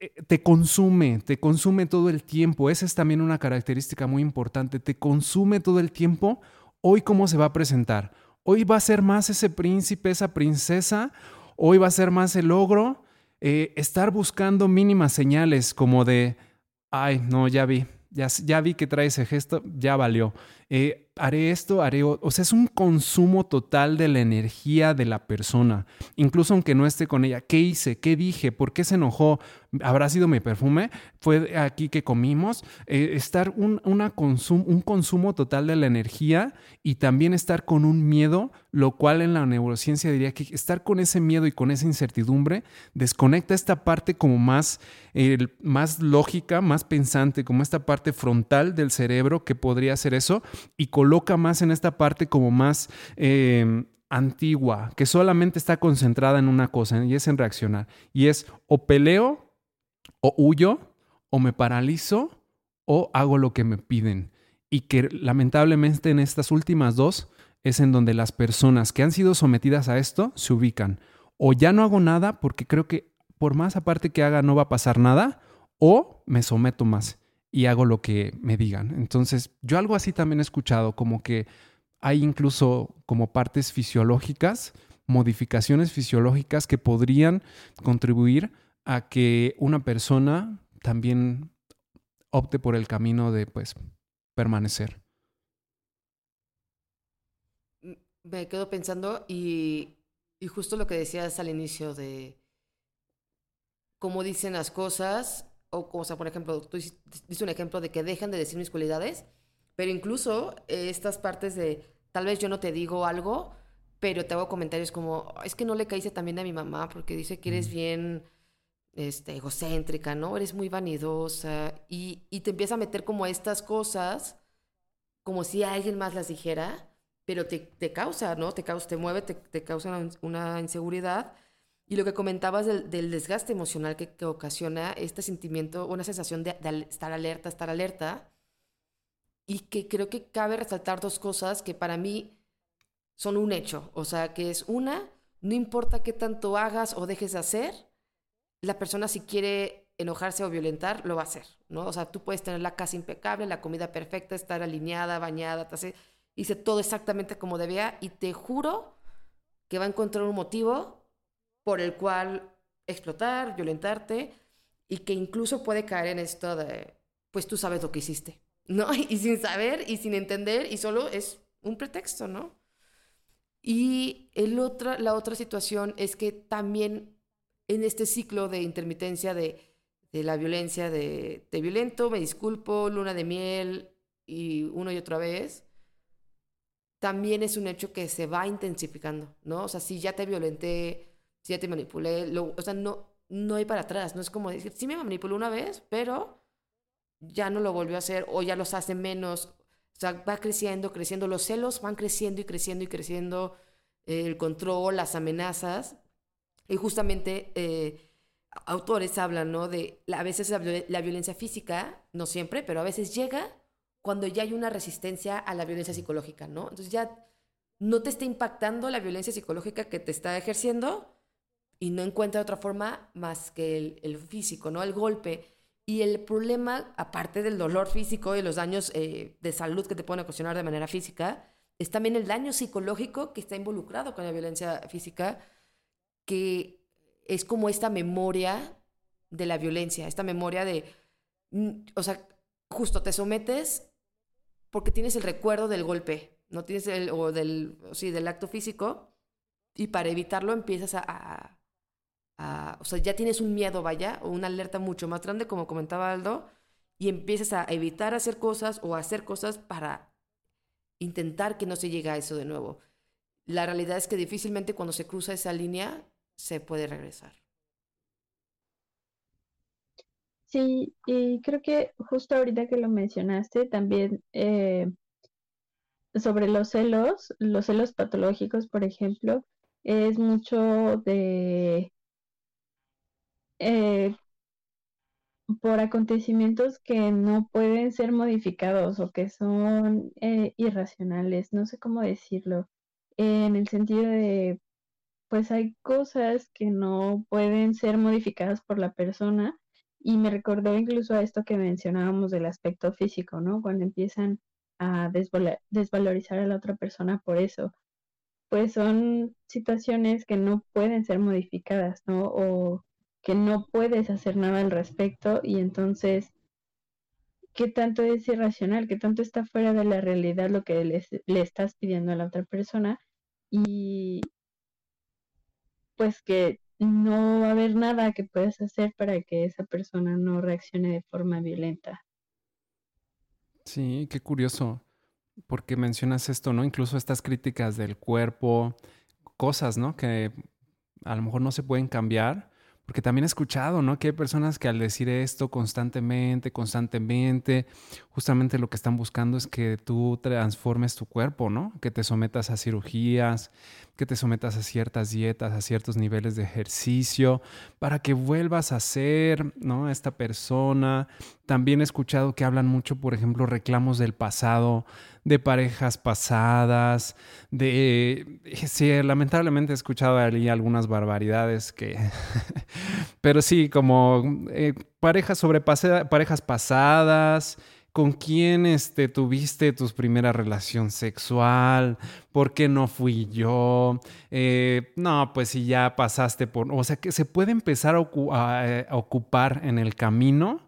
eh, te consume, te consume todo el tiempo. Esa es también una característica muy importante. Te consume todo el tiempo. Hoy, ¿cómo se va a presentar? Hoy va a ser más ese príncipe, esa princesa. Hoy va a ser más el logro. Eh, estar buscando mínimas señales como de, ay, no, ya vi, ya, vi que trae ese gesto, ya valió. Eh, haré esto, haré... O sea, es un consumo total de la energía de la persona, incluso aunque no esté con ella. ¿Qué hice? ¿Qué dije? ¿Por qué se enojó? ¿Habrá sido mi perfume? ¿Fue aquí que comimos? Eh, estar un, una un consumo total de la energía y también estar con un miedo, lo cual en la neurociencia diría que estar con ese miedo y con esa incertidumbre desconecta esta parte como más, más lógica, más pensante, como esta parte frontal del cerebro que podría hacer eso y coloca más en esta parte como más em, antigua, que solamente está concentrada en una cosa y es en reaccionar. Y es o peleo, o huyo, o me paralizo, o hago lo que me piden. Y que lamentablemente en estas últimas dos es en donde las personas que han sido sometidas a esto se ubican. O ya no hago nada porque creo que por más aparte que haga no va a pasar nada, o me someto más y hago lo que me digan. Entonces, yo algo así también he escuchado, como que hay incluso como partes fisiológicas, modificaciones fisiológicas que podrían contribuir a que una persona también opte por el camino de pues permanecer. Me quedo pensando y, y justo lo que decías al inicio de cómo dicen las cosas o, o sea, por ejemplo, tú diste un ejemplo de que dejan de decir mis cualidades, pero incluso eh, estas partes de, tal vez yo no te digo algo, pero te hago comentarios como, es que no le caíste también a mi mamá porque dice que eres bien este, egocéntrica, ¿no? Eres muy vanidosa y, y te empieza a meter como estas cosas, como si alguien más las dijera, pero te, te causa, ¿no? Te, causa, te mueve, te, te causa una, una inseguridad y lo que comentabas del, desgaste emocional que, ocasiona este sentimiento, una sensación de, estar alerta, estar alerta, y que creo que cabe resaltar dos cosas que para mí son un hecho. O sea, que es una, no importa qué tanto hagas o dejes de hacer, la persona si quiere enojarse o violentar, lo va a hacer, ¿no? O sea, tú puedes tener la casa impecable, la comida perfecta, estar alineada, bañada, hice todo exactamente como debía y te juro que va a encontrar un motivo por el cual explotar, violentarte y que incluso puede caer en esto de, pues tú sabes lo que hiciste, [LAUGHS] ¿no? Y sin saber y sin entender y solo es un pretexto, ¿no? Y el otra, la otra situación es que también en este ciclo de intermitencia de, la violencia, de te violento, me disculpo, luna de miel y una y otra vez, también es un hecho que se va intensificando, ¿no? O sea, si ya te violenté si ya te manipulé, o sea, no, no hay para atrás, no es como decir, sí me manipuló una vez, pero ya no lo volvió a hacer o ya los hace menos, o sea, va creciendo, creciendo, los celos van creciendo y creciendo y creciendo, el control, las amenazas, Y justamente eh, autores hablan, ¿no? De a veces la, la, violencia física, no siempre, pero a veces llega cuando ya hay una resistencia a la violencia psicológica, ¿no? Entonces ya no te está impactando la violencia psicológica que te está ejerciendo y no encuentra otra forma más que el, el físico, ¿no? El golpe. Y el problema, aparte del dolor físico y los daños eh, de salud que te pueden ocasionar de manera física, es también el daño psicológico que está involucrado con la violencia física, que es como esta memoria de la violencia, esta memoria de, mm, o sea, justo te sometes porque tienes el recuerdo del golpe, no tienes el, o del, sí, del acto físico, y para evitarlo empiezas a o sea, ya tienes un miedo, vaya, o una alerta mucho más grande, como comentaba Aldo, y empiezas a evitar hacer cosas o hacer cosas para intentar que no se llegue a eso de nuevo. La realidad es que difícilmente cuando se cruza esa línea se puede regresar. Sí, y creo que justo ahorita que lo mencionaste, también eh, sobre los celos, los celos patológicos, por ejemplo, es mucho de eh, por acontecimientos que no pueden ser modificados o que son eh, irracionales, no sé cómo decirlo, en el sentido de, pues hay cosas que no pueden ser modificadas por la persona y me recordó incluso a esto que mencionábamos del aspecto físico, ¿no? Cuando empiezan a desvalorizar a la otra persona por eso, pues son situaciones que no pueden ser modificadas, ¿no? Que no puedes hacer nada al respecto y entonces, ¿qué tanto es irracional? ¿Qué tanto está fuera de la realidad lo que le, estás pidiendo a la otra persona? Y pues que no va a haber nada que puedas hacer para que esa persona no reaccione de forma violenta. Sí, qué curioso, porque mencionas esto, ¿no? Incluso estas críticas del cuerpo, cosas, ¿no? Que a lo mejor no se pueden cambiar, porque también he escuchado, ¿no? Que hay personas que al decir esto constantemente, constantemente, justamente lo que están buscando es que tú transformes tu cuerpo, ¿no? Que te sometas a cirugías, que te sometas a ciertas dietas, a ciertos niveles de ejercicio, para que vuelvas a ser, ¿no? Esta persona. También he escuchado que hablan mucho, por ejemplo, reclamos del pasado, de parejas pasadas, de... Sí, lamentablemente he escuchado ahí algunas barbaridades que... [LAUGHS] Pero sí, como eh, parejas sobre parejas pasadas, con quién este, tuviste tu primera relación sexual, por qué no fui yo, eh, no, pues si ya pasaste por, o sea que se puede empezar a, ocupar en el camino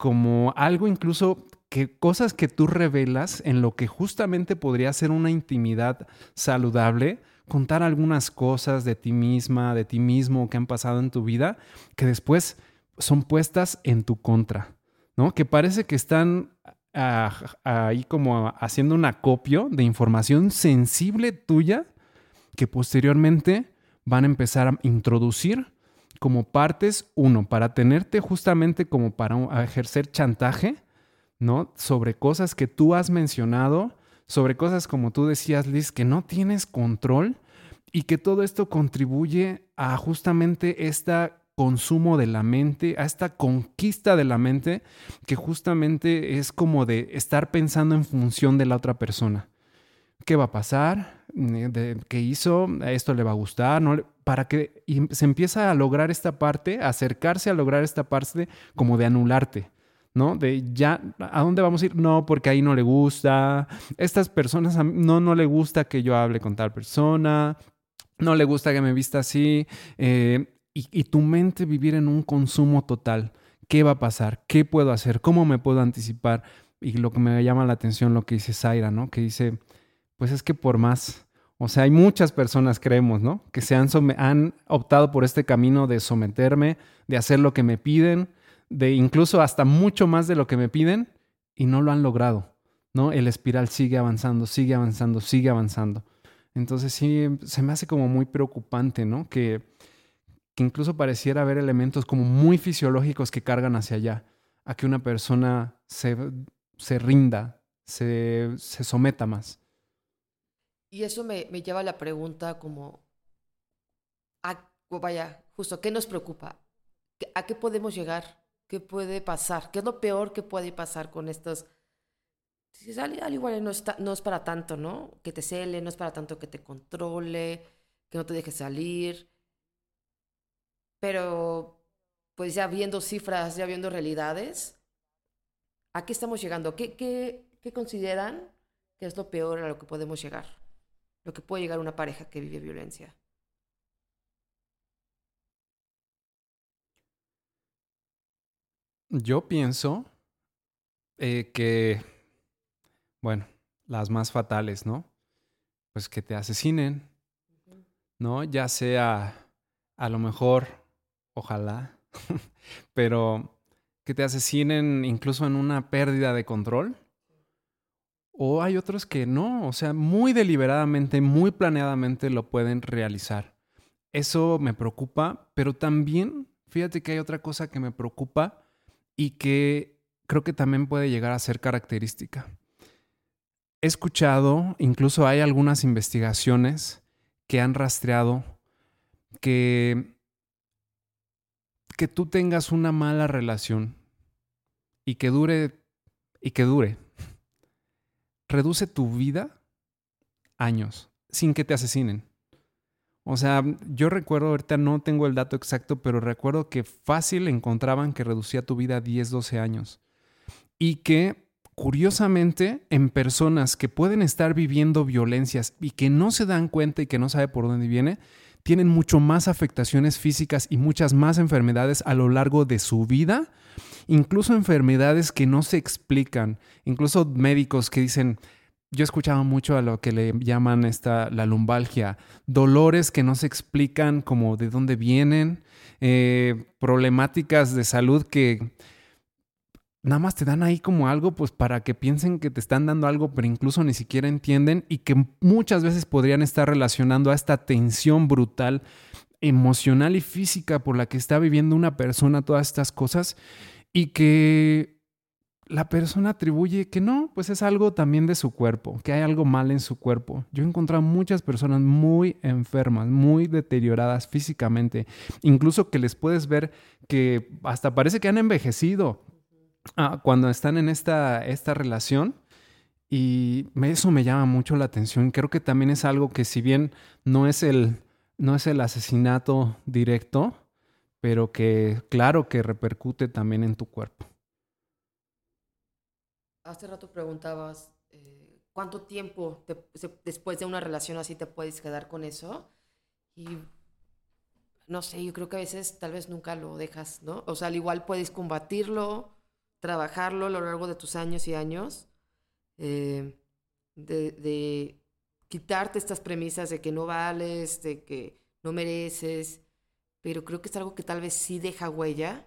como algo incluso que cosas que tú revelas en lo que justamente podría ser una intimidad saludable, contar algunas cosas de ti misma, de ti mismo que han pasado en tu vida, que después son puestas en tu contra, ¿no? Que parece que están ah, ahí como haciendo un acopio de información sensible tuya que posteriormente van a empezar a introducir como partes, uno, para tenerte justamente como para ejercer chantaje, ¿no? Sobre cosas que tú has mencionado, sobre cosas como tú decías, Liz, que no tienes control y que todo esto contribuye a justamente este consumo de la mente, a esta conquista de la mente, que justamente es como de estar pensando en función de la otra persona. ¿Qué va a pasar? ¿Qué hizo? ¿A esto le va a gustar? ¿No? Para que se empieza a lograr esta parte, acercarse a lograr esta parte como de anularte. ¿no? De ya, ¿a dónde vamos a ir? No, porque ahí no le gusta. Estas personas, no, no le gusta que yo hable con tal persona. No le gusta que me vista así. Eh, y, y tu mente vivir en un consumo total. ¿Qué va a pasar? ¿Qué puedo hacer? ¿Cómo me puedo anticipar? Y lo que me llama la atención, lo que dice Zaira, ¿no? Que dice, pues es que por más, o sea, hay muchas personas, creemos, ¿no? Que se han, optado por este camino de someterme, de hacer lo que me piden, de incluso hasta mucho más de lo que me piden y no lo han logrado, ¿no? El espiral sigue avanzando, sigue avanzando, sigue avanzando. Entonces sí, se me hace como muy preocupante, ¿no? Que, que incluso pareciera haber elementos como muy fisiológicos que cargan hacia allá, a que una persona se, se rinda, se, se, someta más. Y eso me, me lleva a la pregunta como, vaya, justo, ¿qué nos preocupa? ¿A qué podemos llegar? ¿Qué puede pasar? ¿Qué es lo peor que puede pasar con estos? Si al, al igual no, está, no es para tanto, ¿no? Que te cele, no es para tanto que te controle, que no te deje salir. Pero, pues ya viendo cifras, ya viendo realidades, ¿a qué estamos llegando? ¿Qué, qué, qué consideran que es lo peor a lo que podemos llegar? Lo que puede llegar una pareja que vive violencia. Yo pienso eh, que, bueno, las más fatales, ¿no? Pues que te asesinen, ¿no? Ya sea, a lo mejor, ojalá, [LAUGHS] pero que te asesinen incluso en una pérdida de control. O hay otros que no, o sea, muy deliberadamente, muy planeadamente lo pueden realizar. Eso me preocupa, pero también, fíjate que hay otra cosa que me preocupa y que creo que también puede llegar a ser característica. He escuchado, incluso hay algunas investigaciones que han rastreado que, que tú tengas una mala relación y que dure y que dure reduce tu vida años sin que te asesinen. O sea, yo recuerdo, ahorita no tengo el dato exacto, pero recuerdo que fácil encontraban que reducía tu vida 10, 12 años. Y que, curiosamente, en personas que pueden estar viviendo violencias y que no se dan cuenta y que no sabe por dónde viene, tienen mucho más afectaciones físicas y muchas más enfermedades a lo largo de su vida, incluso enfermedades que no se explican, incluso médicos que dicen, yo he escuchado mucho a lo que le llaman esta, la lumbalgia, dolores que no se explican como de dónde vienen, eh, problemáticas de salud que nada más te dan ahí como algo, pues para que piensen que te están dando algo, pero incluso ni siquiera entienden y que muchas veces podrían estar relacionando a esta tensión brutal emocional y física por la que está viviendo una persona todas estas cosas y que la persona atribuye que no, pues es algo también de su cuerpo, que hay algo mal en su cuerpo. Yo he encontrado muchas personas muy enfermas, muy deterioradas físicamente, incluso que les puedes ver que hasta parece que han envejecido ah, cuando están en esta, esta relación. Y eso me llama mucho la atención. Creo que también es algo que si bien no es el, no es el asesinato directo, pero que claro que repercute también en tu cuerpo hace rato preguntabas eh, cuánto tiempo después de una relación así te puedes quedar con eso. Y no sé, yo creo que a veces tal vez nunca lo dejas, ¿no? O sea, al igual puedes combatirlo, trabajarlo a lo largo de tus años y años, eh, de, de, quitarte estas premisas de que no vales, de que no mereces, pero creo que es algo que tal vez sí deja huella.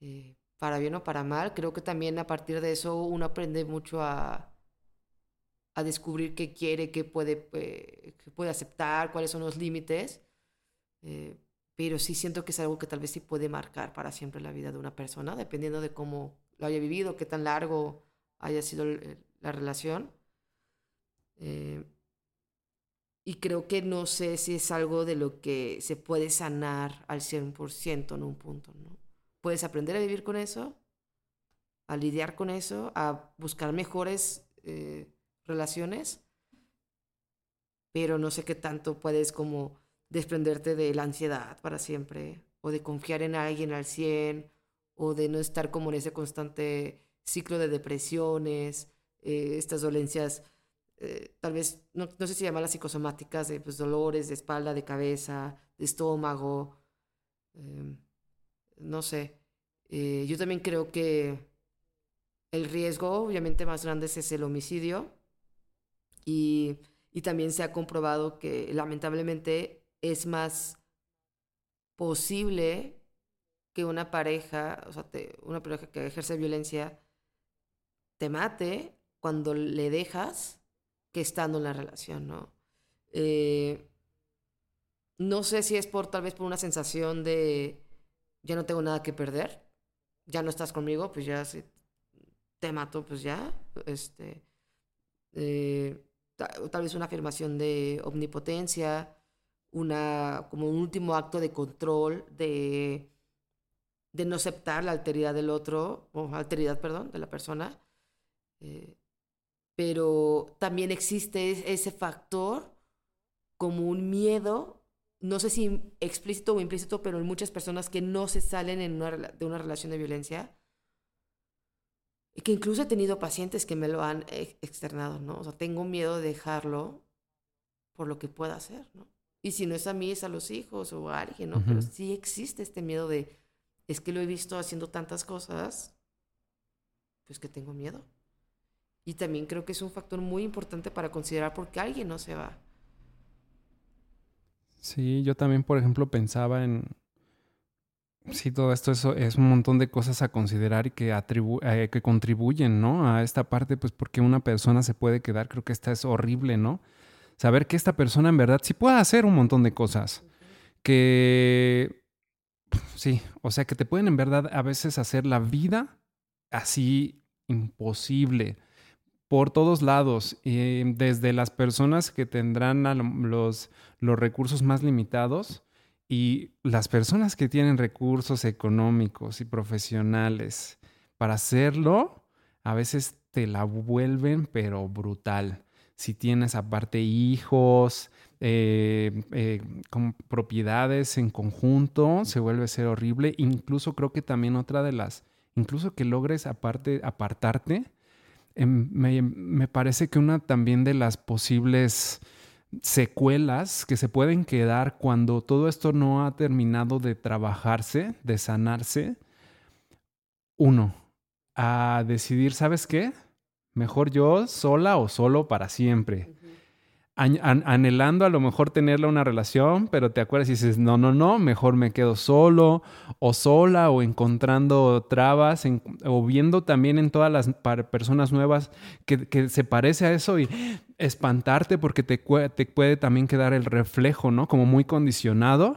Eh, para bien o para mal. Creo que también a partir de eso uno aprende mucho a, a descubrir qué quiere, qué puede, eh, puede aceptar, cuáles son los límites. Eh, pero sí siento que es algo que tal vez sí puede marcar para siempre la vida de una persona, dependiendo de cómo lo haya vivido, qué tan largo haya sido la relación. Y creo que no sé si es algo de lo que se puede sanar al 100% en un punto, ¿no? puedes aprender a vivir con eso, a lidiar con eso, a buscar mejores eh, relaciones, pero no sé qué tanto puedes como desprenderte de la ansiedad para siempre, o de confiar en alguien al 100, o de no estar como en ese constante ciclo de depresiones, eh, estas dolencias, eh, tal vez, no, no, sé si llamarlas psicosomáticas, de pues, dolores de espalda, de cabeza, de estómago. Em, no sé. Eh, yo también creo que el riesgo, obviamente, más grande es el homicidio. Y, y también se ha comprobado que lamentablemente es más posible que una pareja, o sea, una pareja que ejerce violencia, te mate cuando le dejas que estando en la relación, ¿no? Eh, no sé si es por tal vez por una sensación de ya no tengo nada que perder, ya no estás conmigo, pues ya te mato, pues ya, este, eh, tal, vez una afirmación de omnipotencia una, como un último acto de control, de, de no aceptar la alteridad del otro, o alteridad, perdón, de la persona. Eh, pero también existe ese factor como un miedo, no sé si explícito o implícito, pero en muchas personas que no se salen en de una relación de violencia. Y que incluso he tenido pacientes que me lo han externado, ¿no? O sea, tengo miedo de dejarlo por lo que pueda hacer, ¿no? Y si no es a mí, es a los hijos o a alguien, ¿no? Pero sí existe este miedo de, es que lo he visto haciendo tantas cosas, pues que tengo miedo. Y también creo que es un factor muy importante para considerar por qué alguien no se va. Sí, yo también, por ejemplo, pensaba en... Sí, todo esto es, es un montón de cosas a considerar y que, eh, que contribuyen, ¿no? A esta parte, pues porque una persona se puede quedar, creo que esta es horrible, ¿no? Saber que esta persona en verdad sí puede hacer un montón de cosas. Que... Sí, o sea, que te pueden en verdad a veces hacer la vida así imposible por todos lados, desde las personas que tendrán los, los recursos más limitados y las personas que tienen recursos económicos y profesionales para hacerlo, a veces te la vuelven, pero brutal. Si tienes aparte hijos, eh, eh, con propiedades en conjunto, se vuelve a ser horrible. Incluso creo que también otra de las, incluso que logres aparte apartarte, Em, me, parece que una también de las posibles secuelas que se pueden quedar cuando todo esto no ha terminado de trabajarse, de sanarse, uno, a decidir, ¿sabes qué? Mejor yo sola o solo para siempre anhelando a lo mejor tenerla una relación, pero te acuerdas y dices, no, no, no, mejor me quedo solo o sola o encontrando trabas o viendo también en todas las personas nuevas que, se parece a eso y espantarte porque te, puede también quedar el reflejo, ¿no? Como muy condicionado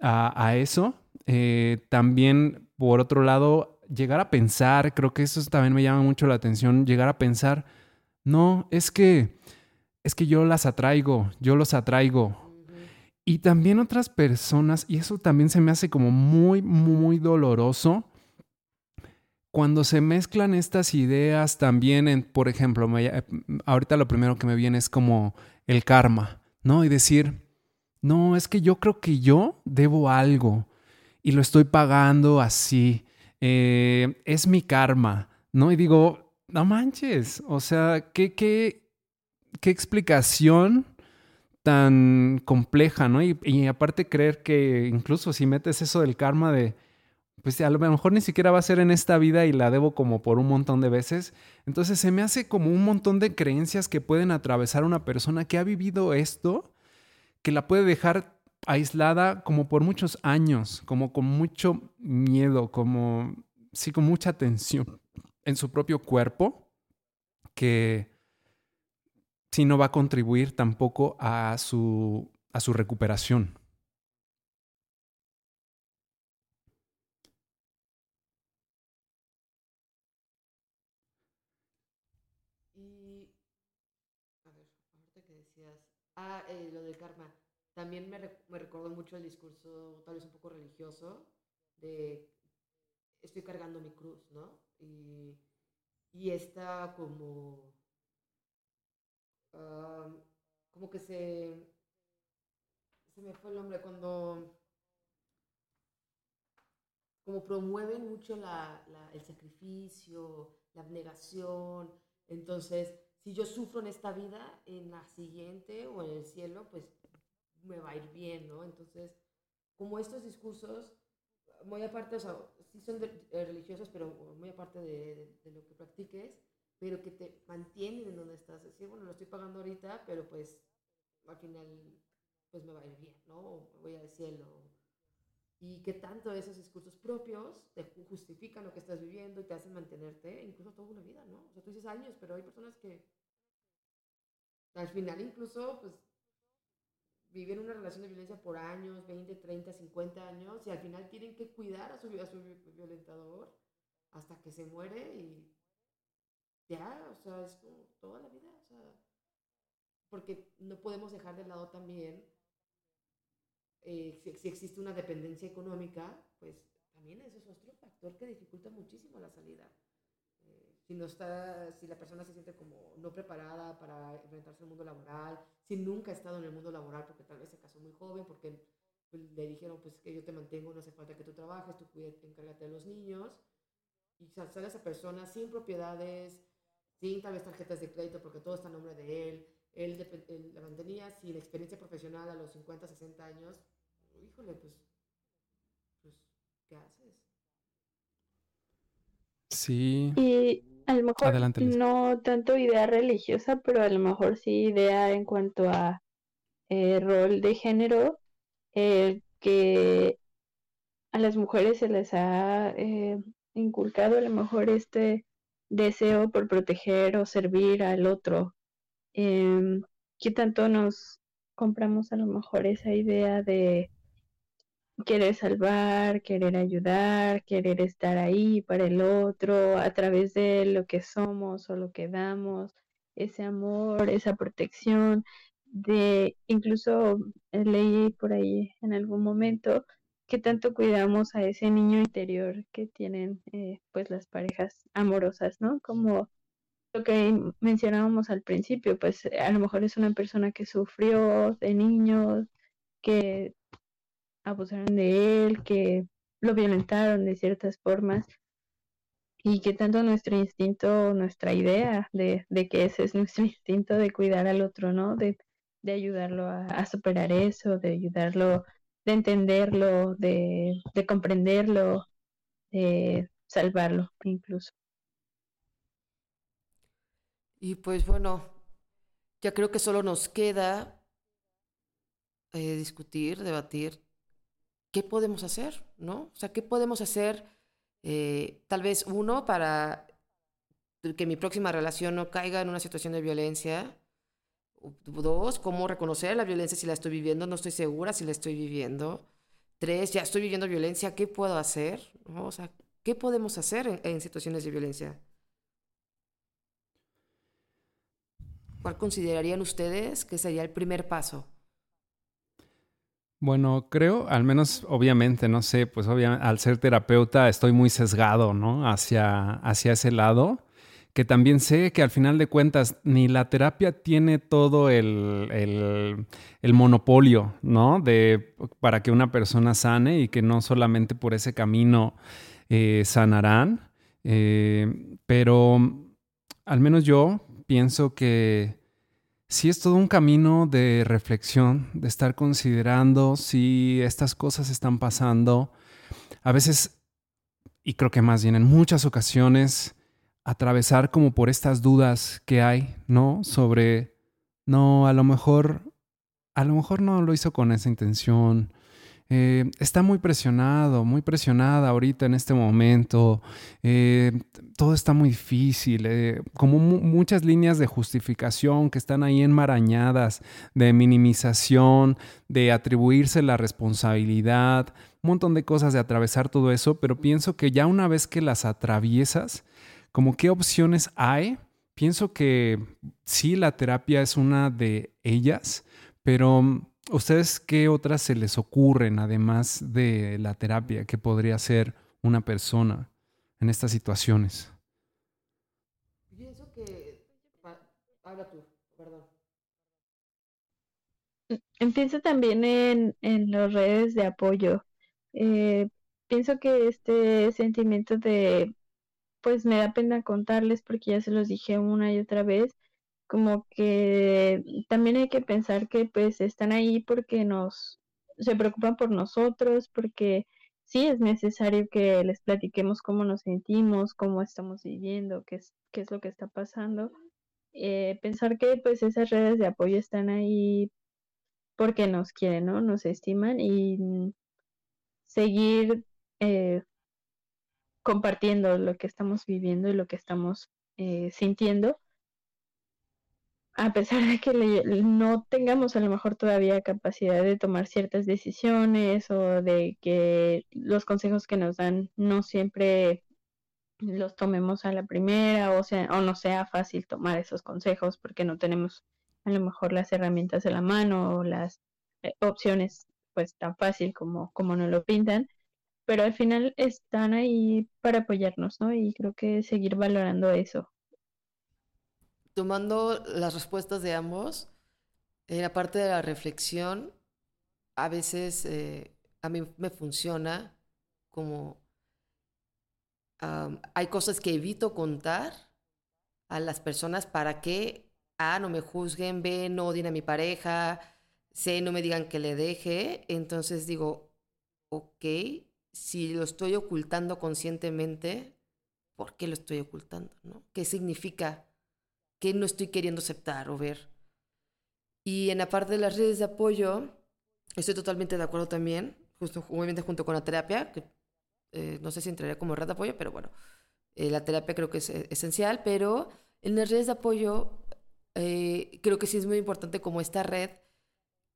a, eso. Eh, también, por otro lado, llegar a pensar, creo que eso también me llama mucho la atención, llegar a pensar, no, es que es que yo las atraigo, yo los atraigo. Y también otras personas, y eso también se me hace como muy, muy doloroso, cuando se mezclan estas ideas también en, por ejemplo, ahorita lo primero que me viene es como el karma, ¿no? Y decir, no, es que yo creo que yo debo algo y lo estoy pagando así, eh, es mi karma, ¿no? Y digo, no manches, o sea, ¿qué, qué, qué explicación tan compleja, ¿no? Y, aparte creer que incluso si metes eso del karma de, pues a lo mejor ni siquiera va a ser en esta vida y la debo como por un montón de veces. Entonces se me hace como un montón de creencias que pueden atravesar una persona que ha vivido esto, que la puede dejar aislada como por muchos años, como con mucho miedo, como sí, con mucha tensión en su propio cuerpo, que si no va a contribuir tampoco a su, a su recuperación. Y, a ver, ahorita que ah, eh, lo del karma, también me, me recordó mucho el discurso, tal vez un poco religioso, de estoy cargando mi cruz, ¿no? Y, y esta como como que se, se me fue el nombre, cuando como promueven mucho la, el sacrificio, la abnegación. Entonces, si yo sufro en esta vida, en la siguiente o en el cielo, pues me va a ir bien, ¿no? Entonces, como estos discursos, muy aparte, o sea, sí son eh, religiosos, pero muy aparte de, de, lo que practiques, pero que te mantienen en donde estás. Decir, bueno, lo estoy pagando ahorita, pero pues al final pues me va a ir bien, ¿no? O voy al cielo. Y que tanto esos discursos propios te justifican lo que estás viviendo y te hacen mantenerte incluso toda una vida, ¿no? O sea, tú dices años, pero hay personas que al final incluso pues viven una relación de violencia por años, 20, 30, 50 años, y al final tienen que cuidar a su violentador hasta que se muere y ya, o sea, es como toda la vida, o sea, porque no podemos dejar de lado también eh, si, existe una dependencia económica, pues también eso es otro factor que dificulta muchísimo la salida. Eh, si, no está, si la persona se siente como no preparada para enfrentarse al mundo laboral, si nunca ha estado en el mundo laboral porque tal vez se casó muy joven, porque pues, le dijeron pues que yo te mantengo, no hace falta que tú trabajes, tú cuídate, encárgate de los niños, y sale esa persona sin propiedades, sin tal vez tarjetas de crédito porque todo está a nombre de él, él, la mantenía sin experiencia profesional a los 50, 60 años, híjole, pues, pues, ¿qué haces? Sí. Y a lo mejor no tanto idea religiosa, pero a lo mejor sí idea en cuanto a eh, rol de género, que a las mujeres se les ha eh, inculcado a lo mejor este deseo por proteger o servir al otro. Eh, ¿qué tanto nos compramos a lo mejor esa idea de querer salvar, querer ayudar, querer estar ahí para el otro a través de lo que somos o lo que damos, ese amor, esa protección, de incluso eh, leí por ahí en algún momento que tanto cuidamos a ese niño interior que tienen eh, pues las parejas amorosas, ¿no? Como lo que mencionábamos al principio, pues a lo mejor es una persona que sufrió de niño, que abusaron de él, que lo violentaron de ciertas formas y que tanto nuestro instinto, nuestra idea de, que ese es nuestro [LAUGHS] instinto de cuidar al otro, ¿no? De, ayudarlo a, superar eso, de ayudarlo, de entenderlo, de, de comprenderlo, de salvarlo incluso. Y pues bueno, ya creo que solo nos queda eh, discutir, debatir qué podemos hacer, ¿no? O sea, qué podemos hacer, eh, tal vez uno, para que mi próxima relación no caiga en una situación de violencia. Dos, cómo reconocer la violencia si la estoy viviendo, no estoy segura si la estoy viviendo. Tres, ya estoy viviendo violencia, ¿qué puedo hacer? O sea, ¿qué podemos hacer en situaciones de violencia? ¿Cuál considerarían ustedes que sería el primer paso? Bueno, creo, al menos obviamente, no sé, pues obviamente al ser terapeuta estoy muy sesgado, ¿no? Hacia, hacia ese lado, que también sé que al final de cuentas ni la terapia tiene todo el, monopolio, ¿no? De, para que una persona sane y que no solamente por ese camino eh, sanarán, eh, pero al menos yo pienso que sí es todo un camino de reflexión, de estar considerando si estas cosas están pasando. A veces, y creo que más bien en muchas ocasiones, atravesar como por estas dudas que hay, ¿no? Sobre, no, a lo mejor, a lo mejor no lo hizo con esa intención, eh, está muy presionado, muy presionada ahorita en este momento. Eh, todo está muy difícil, eh, como muchas líneas de justificación que están ahí enmarañadas, de minimización, de atribuirse la responsabilidad, un montón de cosas de atravesar todo eso, pero pienso que ya una vez que las atraviesas, como qué opciones hay, pienso que sí, la terapia es una de ellas, pero ¿Ustedes qué otras se les ocurren además de la terapia que podría hacer una persona en estas situaciones? Pienso que... Habla tú, perdón. Pienso también en, en las redes de apoyo. Eh, pienso que este sentimiento de, pues me da pena contarles porque ya se los dije una y otra vez, como que también hay que pensar que pues están ahí porque nos se preocupan por nosotros, porque sí es necesario que les platiquemos cómo nos sentimos, cómo estamos viviendo, qué es, qué es lo que está pasando. Eh, pensar que pues esas redes de apoyo están ahí porque nos quieren, ¿no? Nos estiman y seguir eh, compartiendo lo que estamos viviendo y lo que estamos eh, sintiendo. A pesar de que no tengamos a lo mejor todavía capacidad de tomar ciertas decisiones o de que los consejos que nos dan no siempre los tomemos a la primera o sea o no sea fácil tomar esos consejos porque no tenemos a lo mejor las herramientas de la mano o las eh, opciones pues tan fácil como, como nos lo pintan, pero al final están ahí para apoyarnos, ¿no? Y creo que seguir valorando eso. Tomando las respuestas de ambos, en la parte de la reflexión, a veces eh, a mí me funciona como hay cosas que evito contar a las personas para que, A, no me juzguen, B, no odien a mi pareja, C, no me digan que le deje. Entonces digo, ok, si lo estoy ocultando conscientemente, ¿por qué lo estoy ocultando? ¿no? ¿Qué significa? ¿Qué no estoy queriendo aceptar o ver? Y en la parte de las redes de apoyo, estoy totalmente de acuerdo también, justo, obviamente junto con la terapia, que eh, no sé si entraría como red de apoyo, pero bueno, eh, la terapia creo que es eh, esencial, pero en las redes de apoyo creo que sí es muy importante como esta red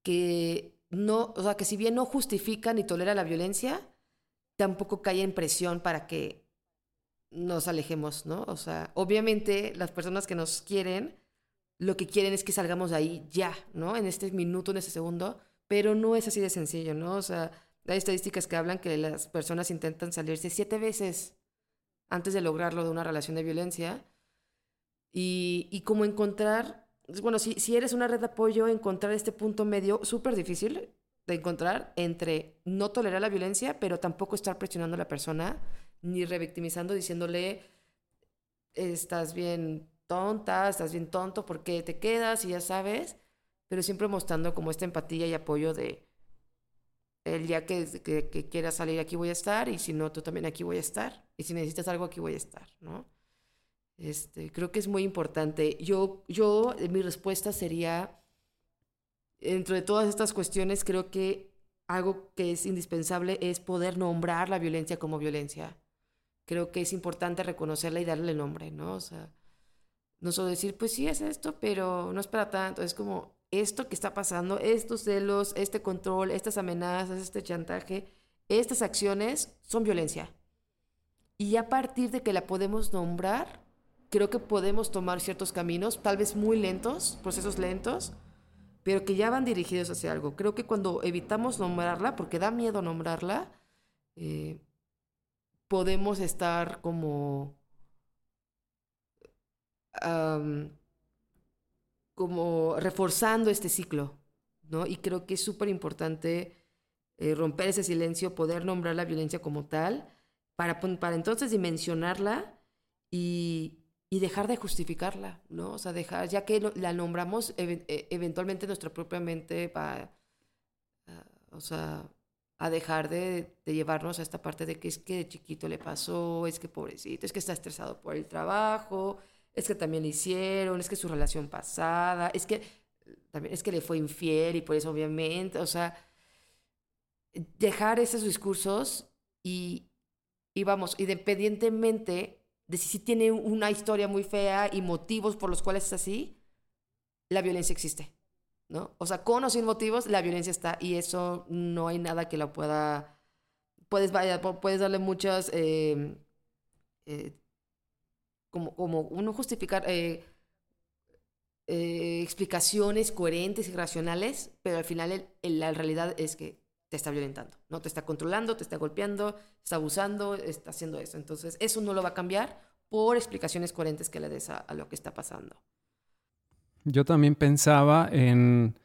que no, o sea, que si bien no justifica ni tolera la violencia, tampoco cae en presión para que nos alejemos, ¿no? O sea, obviamente las personas que nos quieren, lo que quieren es que salgamos de ahí ya, ¿no? En este minuto, en este segundo, pero no es así de sencillo, ¿no? O sea, hay estadísticas que hablan que las personas intentan salirse siete veces antes de lograrlo de una relación de violencia. Y, y como encontrar, bueno, si, si eres una red de apoyo, encontrar este punto medio súper difícil de encontrar entre no tolerar la violencia, pero tampoco estar presionando a la persona, ni revictimizando, diciéndole, estás bien tonta, estás bien tonto, ¿por qué te quedas? Y ya sabes, pero siempre mostrando como esta empatía y apoyo de el día que, que, quieras salir aquí voy a estar y si no, tú también aquí voy a estar. Y si necesitas algo aquí voy a estar, ¿no? Este, creo que es muy importante. Yo, yo, mi respuesta sería dentro de todas estas cuestiones, creo que algo que es indispensable es poder nombrar la violencia como violencia. Creo que es importante reconocerla y darle nombre, ¿no? O sea, no solo decir, pues sí es esto, pero no es para tanto. Es como esto que está pasando, estos celos, este control, estas amenazas, este chantaje, estas acciones son violencia. Y a partir de que la podemos nombrar, creo que podemos tomar ciertos caminos, tal vez muy lentos, procesos lentos, pero que ya van dirigidos hacia algo. Creo que cuando evitamos nombrarla, porque da miedo nombrarla, eh, podemos estar como... como reforzando este ciclo, ¿no? Y creo que es súper importante eh, romper ese silencio, poder nombrar la violencia como tal, para, para entonces dimensionarla y, y dejar de justificarla, ¿no? O sea, dejar, ya que la nombramos, e, eventualmente nuestra propia mente va, o sea, a dejar de, llevarnos a esta parte de que es que de chiquito le pasó, es que pobrecito, es que está estresado por el trabajo, es que también le hicieron, es que su relación pasada, es que también es que le fue infiel y por eso obviamente, o sea, dejar esos discursos y, y vamos, independientemente de si, tiene una historia muy fea y motivos por los cuales es así, la violencia existe, ¿no? O sea, con o sin motivos, la violencia está y eso no hay nada que la pueda... Puedes, vaya, puedes darle muchas... Em, eh, como, como uno justificar... Eh, eh, explicaciones coherentes y racionales, pero al final la realidad es que te está violentando, ¿no? Te está controlando, te está golpeando, está abusando, está haciendo eso. Entonces, eso no lo va a cambiar por explicaciones coherentes que le des a, lo que está pasando. Yo también pensaba en,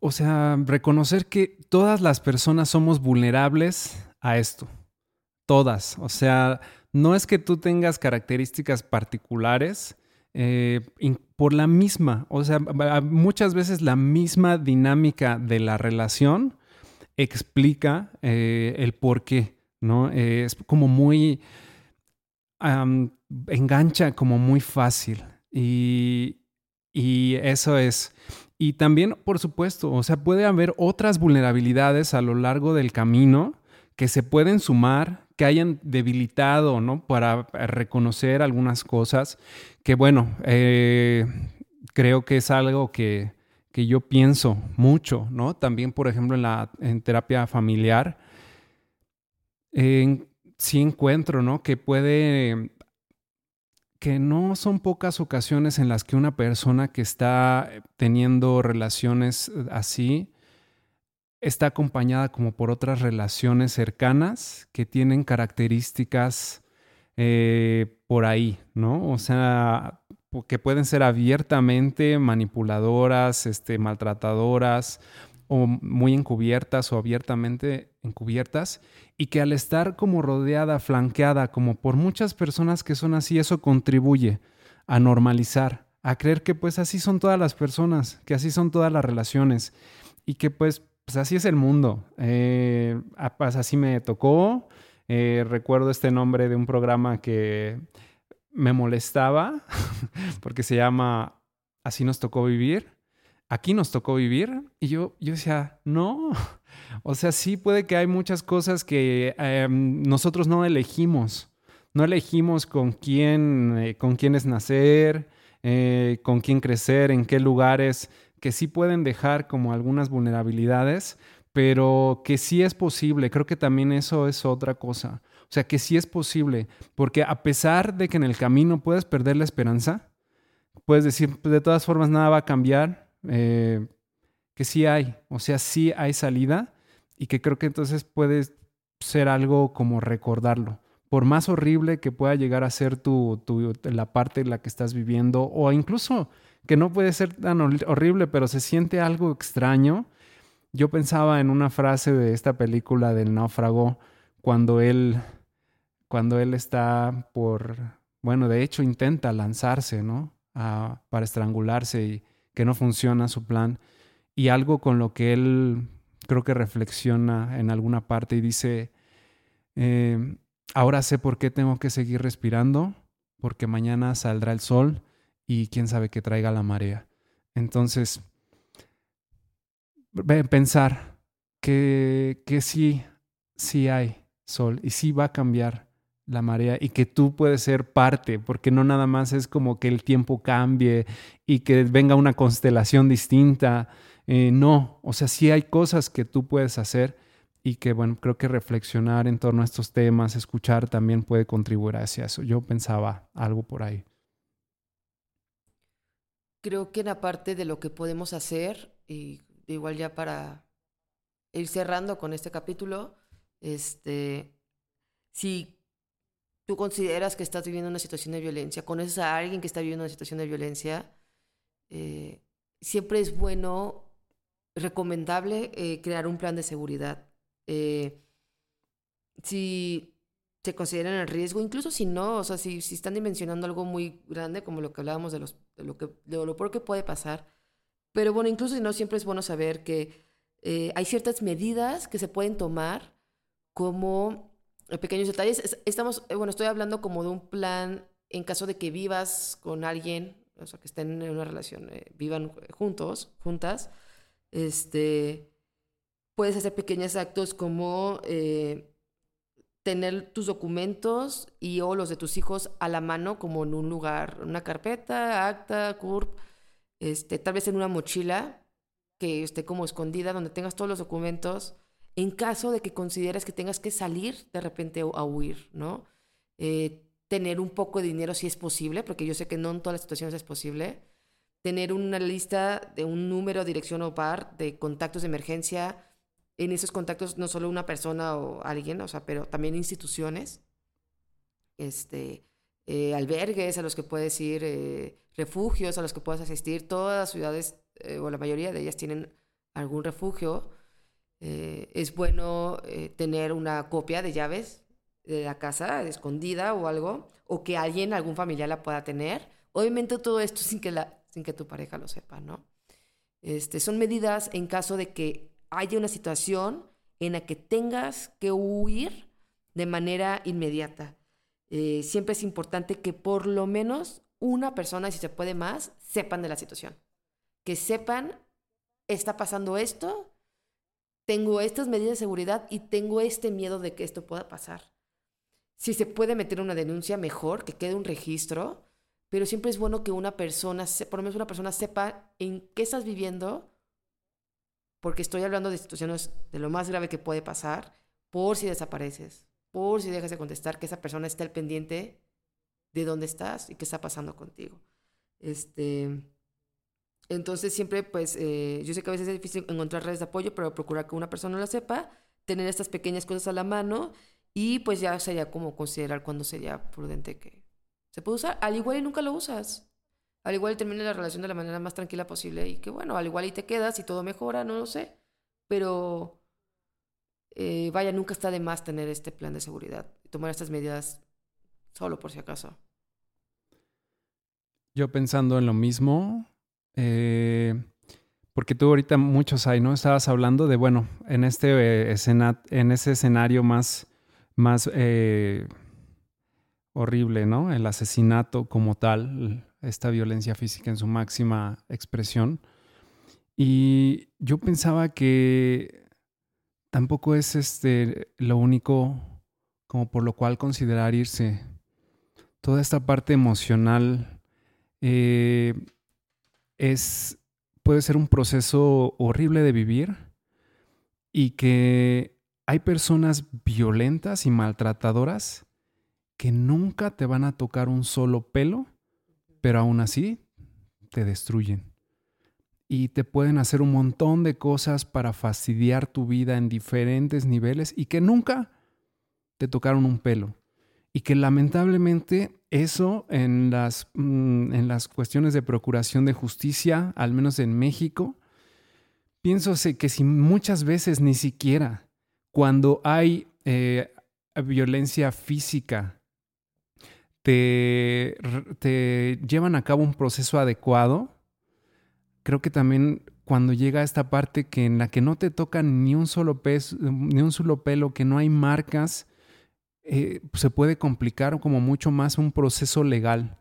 o sea, reconocer que todas las personas somos vulnerables a esto. Todas. O sea, no es que tú tengas características particulares eh, por la misma, o sea, muchas veces la misma dinámica de la relación explica eh, el por qué, ¿no? Eh, es como muy, engancha como muy fácil y, eso es. Y también, por supuesto, o sea, puede haber otras vulnerabilidades a lo largo del camino que se pueden sumar, que hayan debilitado, ¿no? Para reconocer algunas cosas que, bueno, eh, creo que es algo que, que yo pienso mucho, ¿no? También, por ejemplo, en la terapia familiar, sí encuentro, ¿no? Que puede, que no son pocas ocasiones en las que una persona que está teniendo relaciones así, está acompañada como por otras relaciones cercanas que tienen características eh, por ahí, ¿no? O sea, que pueden ser abiertamente manipuladoras, este, maltratadoras o muy encubiertas o abiertamente encubiertas y que al estar como rodeada, flanqueada como por muchas personas que son así, eso contribuye a normalizar, a creer que pues así son todas las personas, que así son todas las relaciones y que pues, pues así es el mundo, eh, pues así me tocó. Eh, recuerdo este nombre de un programa que me molestaba [LAUGHS] porque se llama Así nos tocó vivir. Aquí nos tocó vivir. Y yo, yo decía, no. [LAUGHS] O sea, sí puede que hay muchas cosas que em, nosotros no elegimos. No elegimos con quién, eh, con quiénes nacer, eh, con quién crecer, en qué lugares, que sí pueden dejar como algunas vulnerabilidades, pero que sí es posible. Creo que también eso es otra cosa. O sea, que sí es posible, porque a pesar de que en el camino puedes perder la esperanza, puedes decir, pues, de todas formas nada va a cambiar, eh, que sí hay, o sea, sí hay salida y que creo que entonces puede ser algo como recordarlo. Por más horrible que pueda llegar a ser tu, la parte en la que estás viviendo, o incluso que no puede ser tan horrible, pero se siente algo extraño. Yo pensaba en una frase de esta película del náufrago, cuando él cuando él está por, bueno, de hecho intenta lanzarse, ¿no? para estrangularse y que no funciona su plan. Y algo con lo que él creo que reflexiona en alguna parte y dice, eh, ahora sé por qué tengo que seguir respirando, porque mañana saldrá el sol y quién sabe qué traiga la marea. Entonces, pensar que, que sí, sí hay sol y sí va a cambiar la marea y que tú puedes ser parte, porque no nada más es como que el tiempo cambie y que venga una constelación distinta. Eh, no, o sea, sí hay cosas que tú puedes hacer y que, bueno, creo que reflexionar en torno a estos temas, escuchar también puede contribuir hacia eso. Yo pensaba algo por ahí. Creo que en la parte de lo que podemos hacer, y igual ya para ir cerrando con este capítulo, este, si tú consideras que estás viviendo una situación de violencia, conoces a alguien que está viviendo una situación de violencia, eh, siempre es bueno, recomendable eh, crear un plan de seguridad. Eh, si se consideran el riesgo, incluso si no, o sea, si, si, están dimensionando algo muy grande, como lo que hablábamos de, los, de lo, que, de lo peor que puede pasar. Pero bueno, incluso si no, siempre es bueno saber que hay ciertas medidas que se pueden tomar como pequeños detalles. Estamos, eh, bueno, estoy hablando como de un plan en caso de que vivas con alguien, o sea, que estén en una relación, eh, vivan juntos, juntas, este, puedes hacer pequeños actos como eh, tener tus documentos y o los de tus hijos a la mano, como en un lugar, una carpeta, acta, CURP, este, tal vez en una mochila que esté como escondida, donde tengas todos los documentos en caso de que consideres que tengas que salir de repente a huir, ¿no? Eh, tener un poco de dinero si es posible, porque yo sé que no en todas las situaciones es posible. Tener una lista de un número, dirección o par de contactos de emergencia. En esos contactos no solo una persona o alguien, o sea, pero también instituciones, este, eh, albergues a los que puedes ir, eh, refugios a los que puedes asistir. Todas las ciudades, o la mayoría de ellas, tienen algún refugio eh, es bueno eh, tener una copia de llaves de la casa escondida o algo, o que alguien, algún familiar la pueda tener. Obviamente todo esto sin que, la, sin que tu pareja lo sepa, ¿no? Este, son medidas en caso de que haya una situación en la que tengas que huir de manera inmediata. Eh, siempre es importante que por lo menos una persona, si se puede más, sepan de la situación. Que sepan, está pasando esto, tengo estas medidas de seguridad y tengo este miedo de que esto pueda pasar. Si se puede meter una denuncia, mejor, que quede un registro, pero siempre es bueno que una persona, por lo menos una persona sepa en qué estás viviendo, porque estoy hablando de situaciones de lo más grave que puede pasar, por si desapareces, por si dejas de contestar, que esa persona esté al pendiente de dónde estás y qué está pasando contigo. Este, Entonces siempre, pues, eh, yo sé que a veces es difícil encontrar redes de apoyo, pero procurar que una persona lo sepa, tener estas pequeñas cosas a la mano y pues ya sería como considerar cuándo sería prudente que se puede usar. Al igual y nunca lo usas. Al igual y termina la relación de la manera más tranquila posible y que bueno, al igual y te quedas y todo mejora, no lo sé. Pero eh, vaya, nunca está de más tener este plan de seguridad y tomar estas medidas solo por si acaso. Yo pensando en lo mismo, eh, porque tú ahorita muchos hay, ¿no? Estabas hablando de, bueno, en este eh, en ese escenario más, más eh, horrible, ¿no? El asesinato como tal, esta violencia física en su máxima expresión. Y yo pensaba que tampoco es este lo único como por lo cual considerar irse. Toda esta parte emocional eh, es, puede ser un proceso horrible de vivir y que hay personas violentas y maltratadoras que nunca te van a tocar un solo pelo, pero aún así te destruyen. Y te pueden hacer un montón de cosas para fastidiar tu vida en diferentes niveles y que nunca te tocaron un pelo. Y que lamentablemente eso en las, mm, en las cuestiones de procuración de justicia, al menos en México, pienso que si muchas veces ni siquiera cuando hay eh, violencia física te, te llevan a cabo un proceso adecuado, creo que también cuando llega esta parte que en la que no te tocan ni un solo peso, ni un solo pelo, que no hay marcas, eh, se puede complicar como mucho más un proceso legal,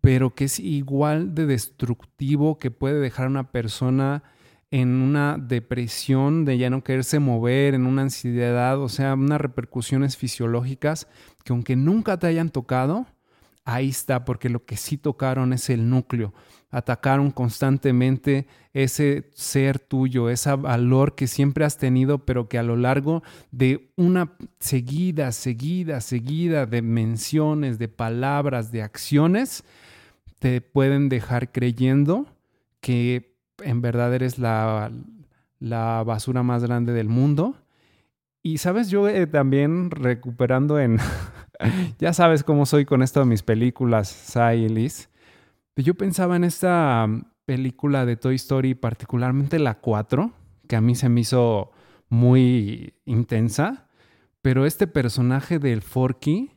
pero que es igual de destructivo que puede dejar a una persona en una depresión de ya no quererse mover, en una ansiedad, o sea, unas repercusiones fisiológicas que aunque nunca te hayan tocado, ahí está, porque lo que sí tocaron es el núcleo. Atacaron constantemente ese ser tuyo, ese valor que siempre has tenido, pero que a lo largo de una seguida, seguida, seguida de menciones, de palabras, de acciones, te pueden dejar creyendo que en verdad eres la, la basura más grande del mundo. Y sabes, yo eh, también recuperando en, [LAUGHS] ya sabes cómo soy con esto de mis películas, Sai y Liz. Yo pensaba en esta película de Toy Story, particularmente la 4, que a mí se me hizo muy intensa, pero este personaje del Forky,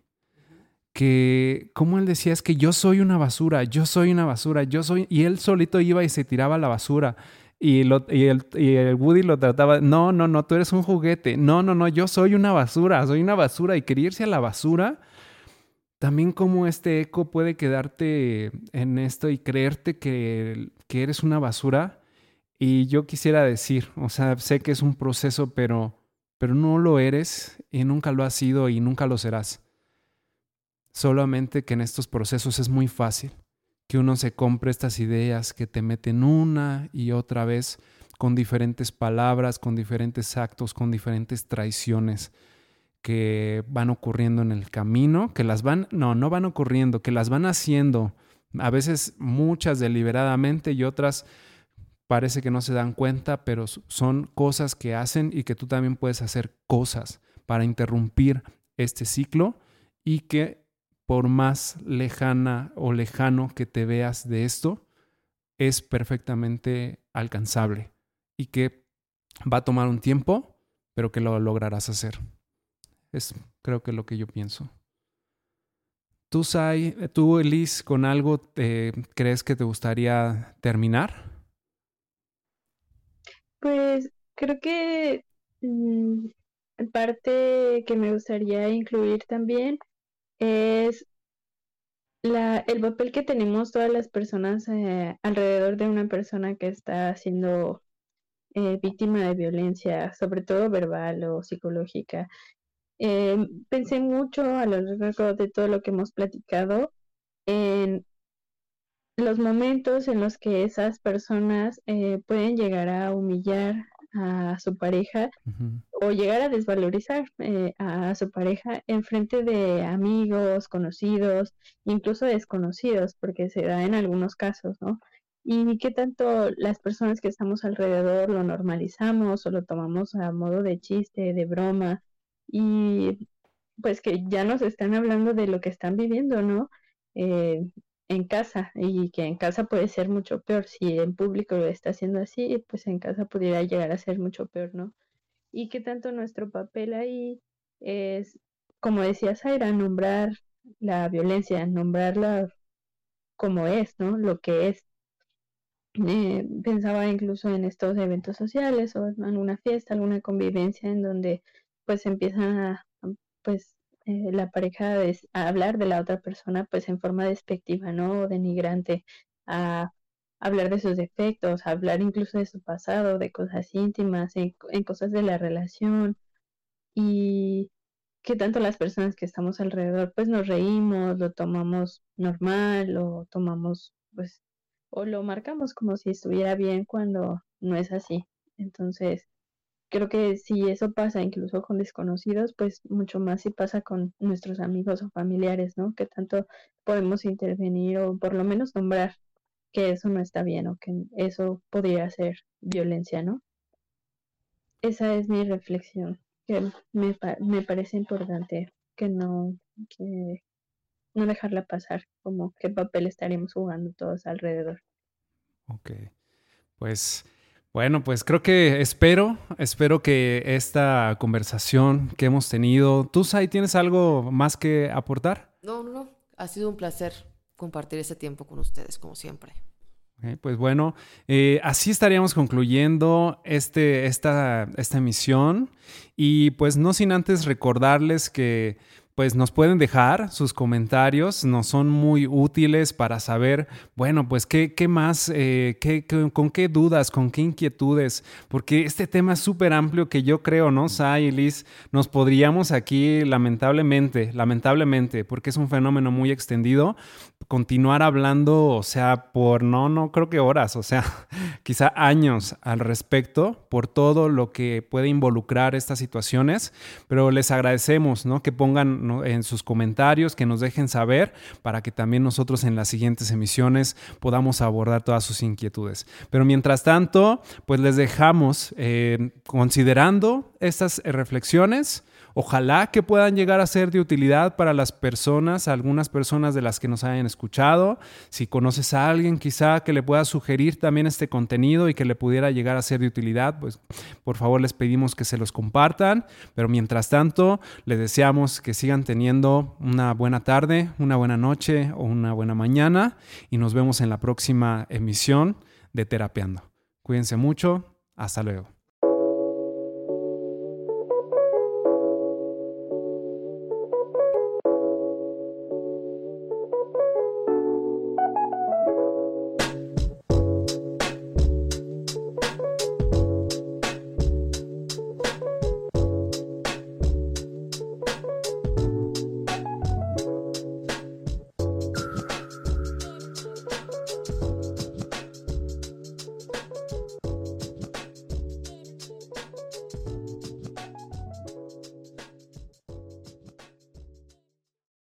que como él decía, es que yo soy una basura, yo soy una basura, yo soy, y él solito iba y se tiraba a la basura. Y, el, Woody lo trataba, no, no, no, tú eres un juguete, no, no, no, yo soy una basura, soy una basura y quería irse a la basura. También como este eco puede quedarte en esto y creerte que, que eres una basura. Y yo quisiera decir, o sea, sé que es un proceso, pero, pero no lo eres y nunca lo has sido y nunca lo serás. Solamente que en estos procesos es muy fácil que uno se compre estas ideas que te meten una y otra vez con diferentes palabras, con diferentes actos, con diferentes traiciones que van ocurriendo en el camino, que las van, no, no van ocurriendo, que las van haciendo, a veces muchas deliberadamente y otras parece que no se dan cuenta, pero son cosas que hacen y que tú también puedes hacer cosas para interrumpir este ciclo y que por más lejana o lejano que te veas de esto, es perfectamente alcanzable y que va a tomar un tiempo, pero que lo lograrás hacer. Es creo que lo que yo pienso. ¿Tú, Sai, tú, Elise, con algo te, crees que te gustaría terminar? Pues creo que mm, parte que me gustaría incluir también es la, el papel que tenemos todas las personas eh, alrededor de una persona que está siendo eh, víctima de violencia, sobre todo verbal o psicológica. Eh, pensé mucho a lo largo de todo lo que hemos platicado en los momentos en los que esas personas pueden llegar a humillar a su pareja o llegar a desvalorizar eh, a su pareja en frente de amigos, conocidos, incluso desconocidos, porque se da en algunos casos, ¿no? y qué tanto las personas que estamos alrededor lo normalizamos o lo tomamos a modo de chiste, de broma y pues que ya nos están hablando de lo que están viviendo, ¿no? Eh, en casa y que en casa puede ser mucho peor. Si en público lo está haciendo así, pues en casa pudiera llegar a ser mucho peor, ¿no? Y qué tanto nuestro papel ahí es, como decía Zaira, nombrar la violencia, nombrarla como es, ¿no? Lo que es. Eh, pensaba incluso en estos eventos sociales o en una fiesta, alguna convivencia en donde pues empiezan a, pues eh, la pareja a hablar de la otra persona pues en forma despectiva, ¿no? O denigrante, a hablar de sus defectos, a hablar incluso de su pasado, de cosas íntimas, en, en cosas de la relación y que tanto las personas que estamos alrededor pues nos reímos, lo tomamos normal, lo tomamos pues o lo marcamos como si estuviera bien cuando no es así. Entonces, creo que si eso pasa incluso con desconocidos, pues mucho más si pasa con nuestros amigos o familiares, ¿no? Que tanto podemos intervenir o por lo menos nombrar que eso no está bien o que eso podría ser violencia, ¿no? Esa es mi reflexión, que me, me parece importante que no, que no dejarla pasar, como qué papel estaríamos jugando todos alrededor. Ok, pues bueno, pues creo que espero, espero que esta conversación que hemos tenido, ¿tú, Sai, tienes algo más que aportar? No, no, no. Ha sido un placer compartir ese tiempo con ustedes, como siempre. pues bueno, eh, así estaríamos concluyendo este, esta, esta emisión y pues no sin antes recordarles que pues nos pueden dejar sus comentarios, nos son muy útiles para saber, bueno, pues qué, qué más, eh, qué, con qué dudas, con qué inquietudes, porque este tema es súper amplio que yo creo, ¿no? Sai y Liz, nos podríamos aquí, lamentablemente, lamentablemente, porque es un fenómeno muy extendido, continuar hablando, o sea, por no, no creo que horas, o sea, [LAUGHS] quizá años al respecto, por todo lo que puede involucrar estas situaciones, pero les agradecemos, ¿no? Que pongan en sus comentarios, que nos dejen saber para que también nosotros en las siguientes emisiones podamos abordar todas sus inquietudes. Pero mientras tanto, pues les dejamos eh, considerando estas reflexiones Ojalá que puedan llegar a ser de utilidad para las personas, algunas personas de las que nos hayan escuchado. Si conoces a alguien quizá que le pueda sugerir también este contenido y que le pudiera llegar a ser de utilidad, pues por favor les pedimos que se los compartan. Pero mientras tanto, les deseamos que sigan teniendo una buena tarde, una buena noche o una buena mañana y nos vemos en la próxima emisión de Terapeando. Cuídense mucho. Hasta luego.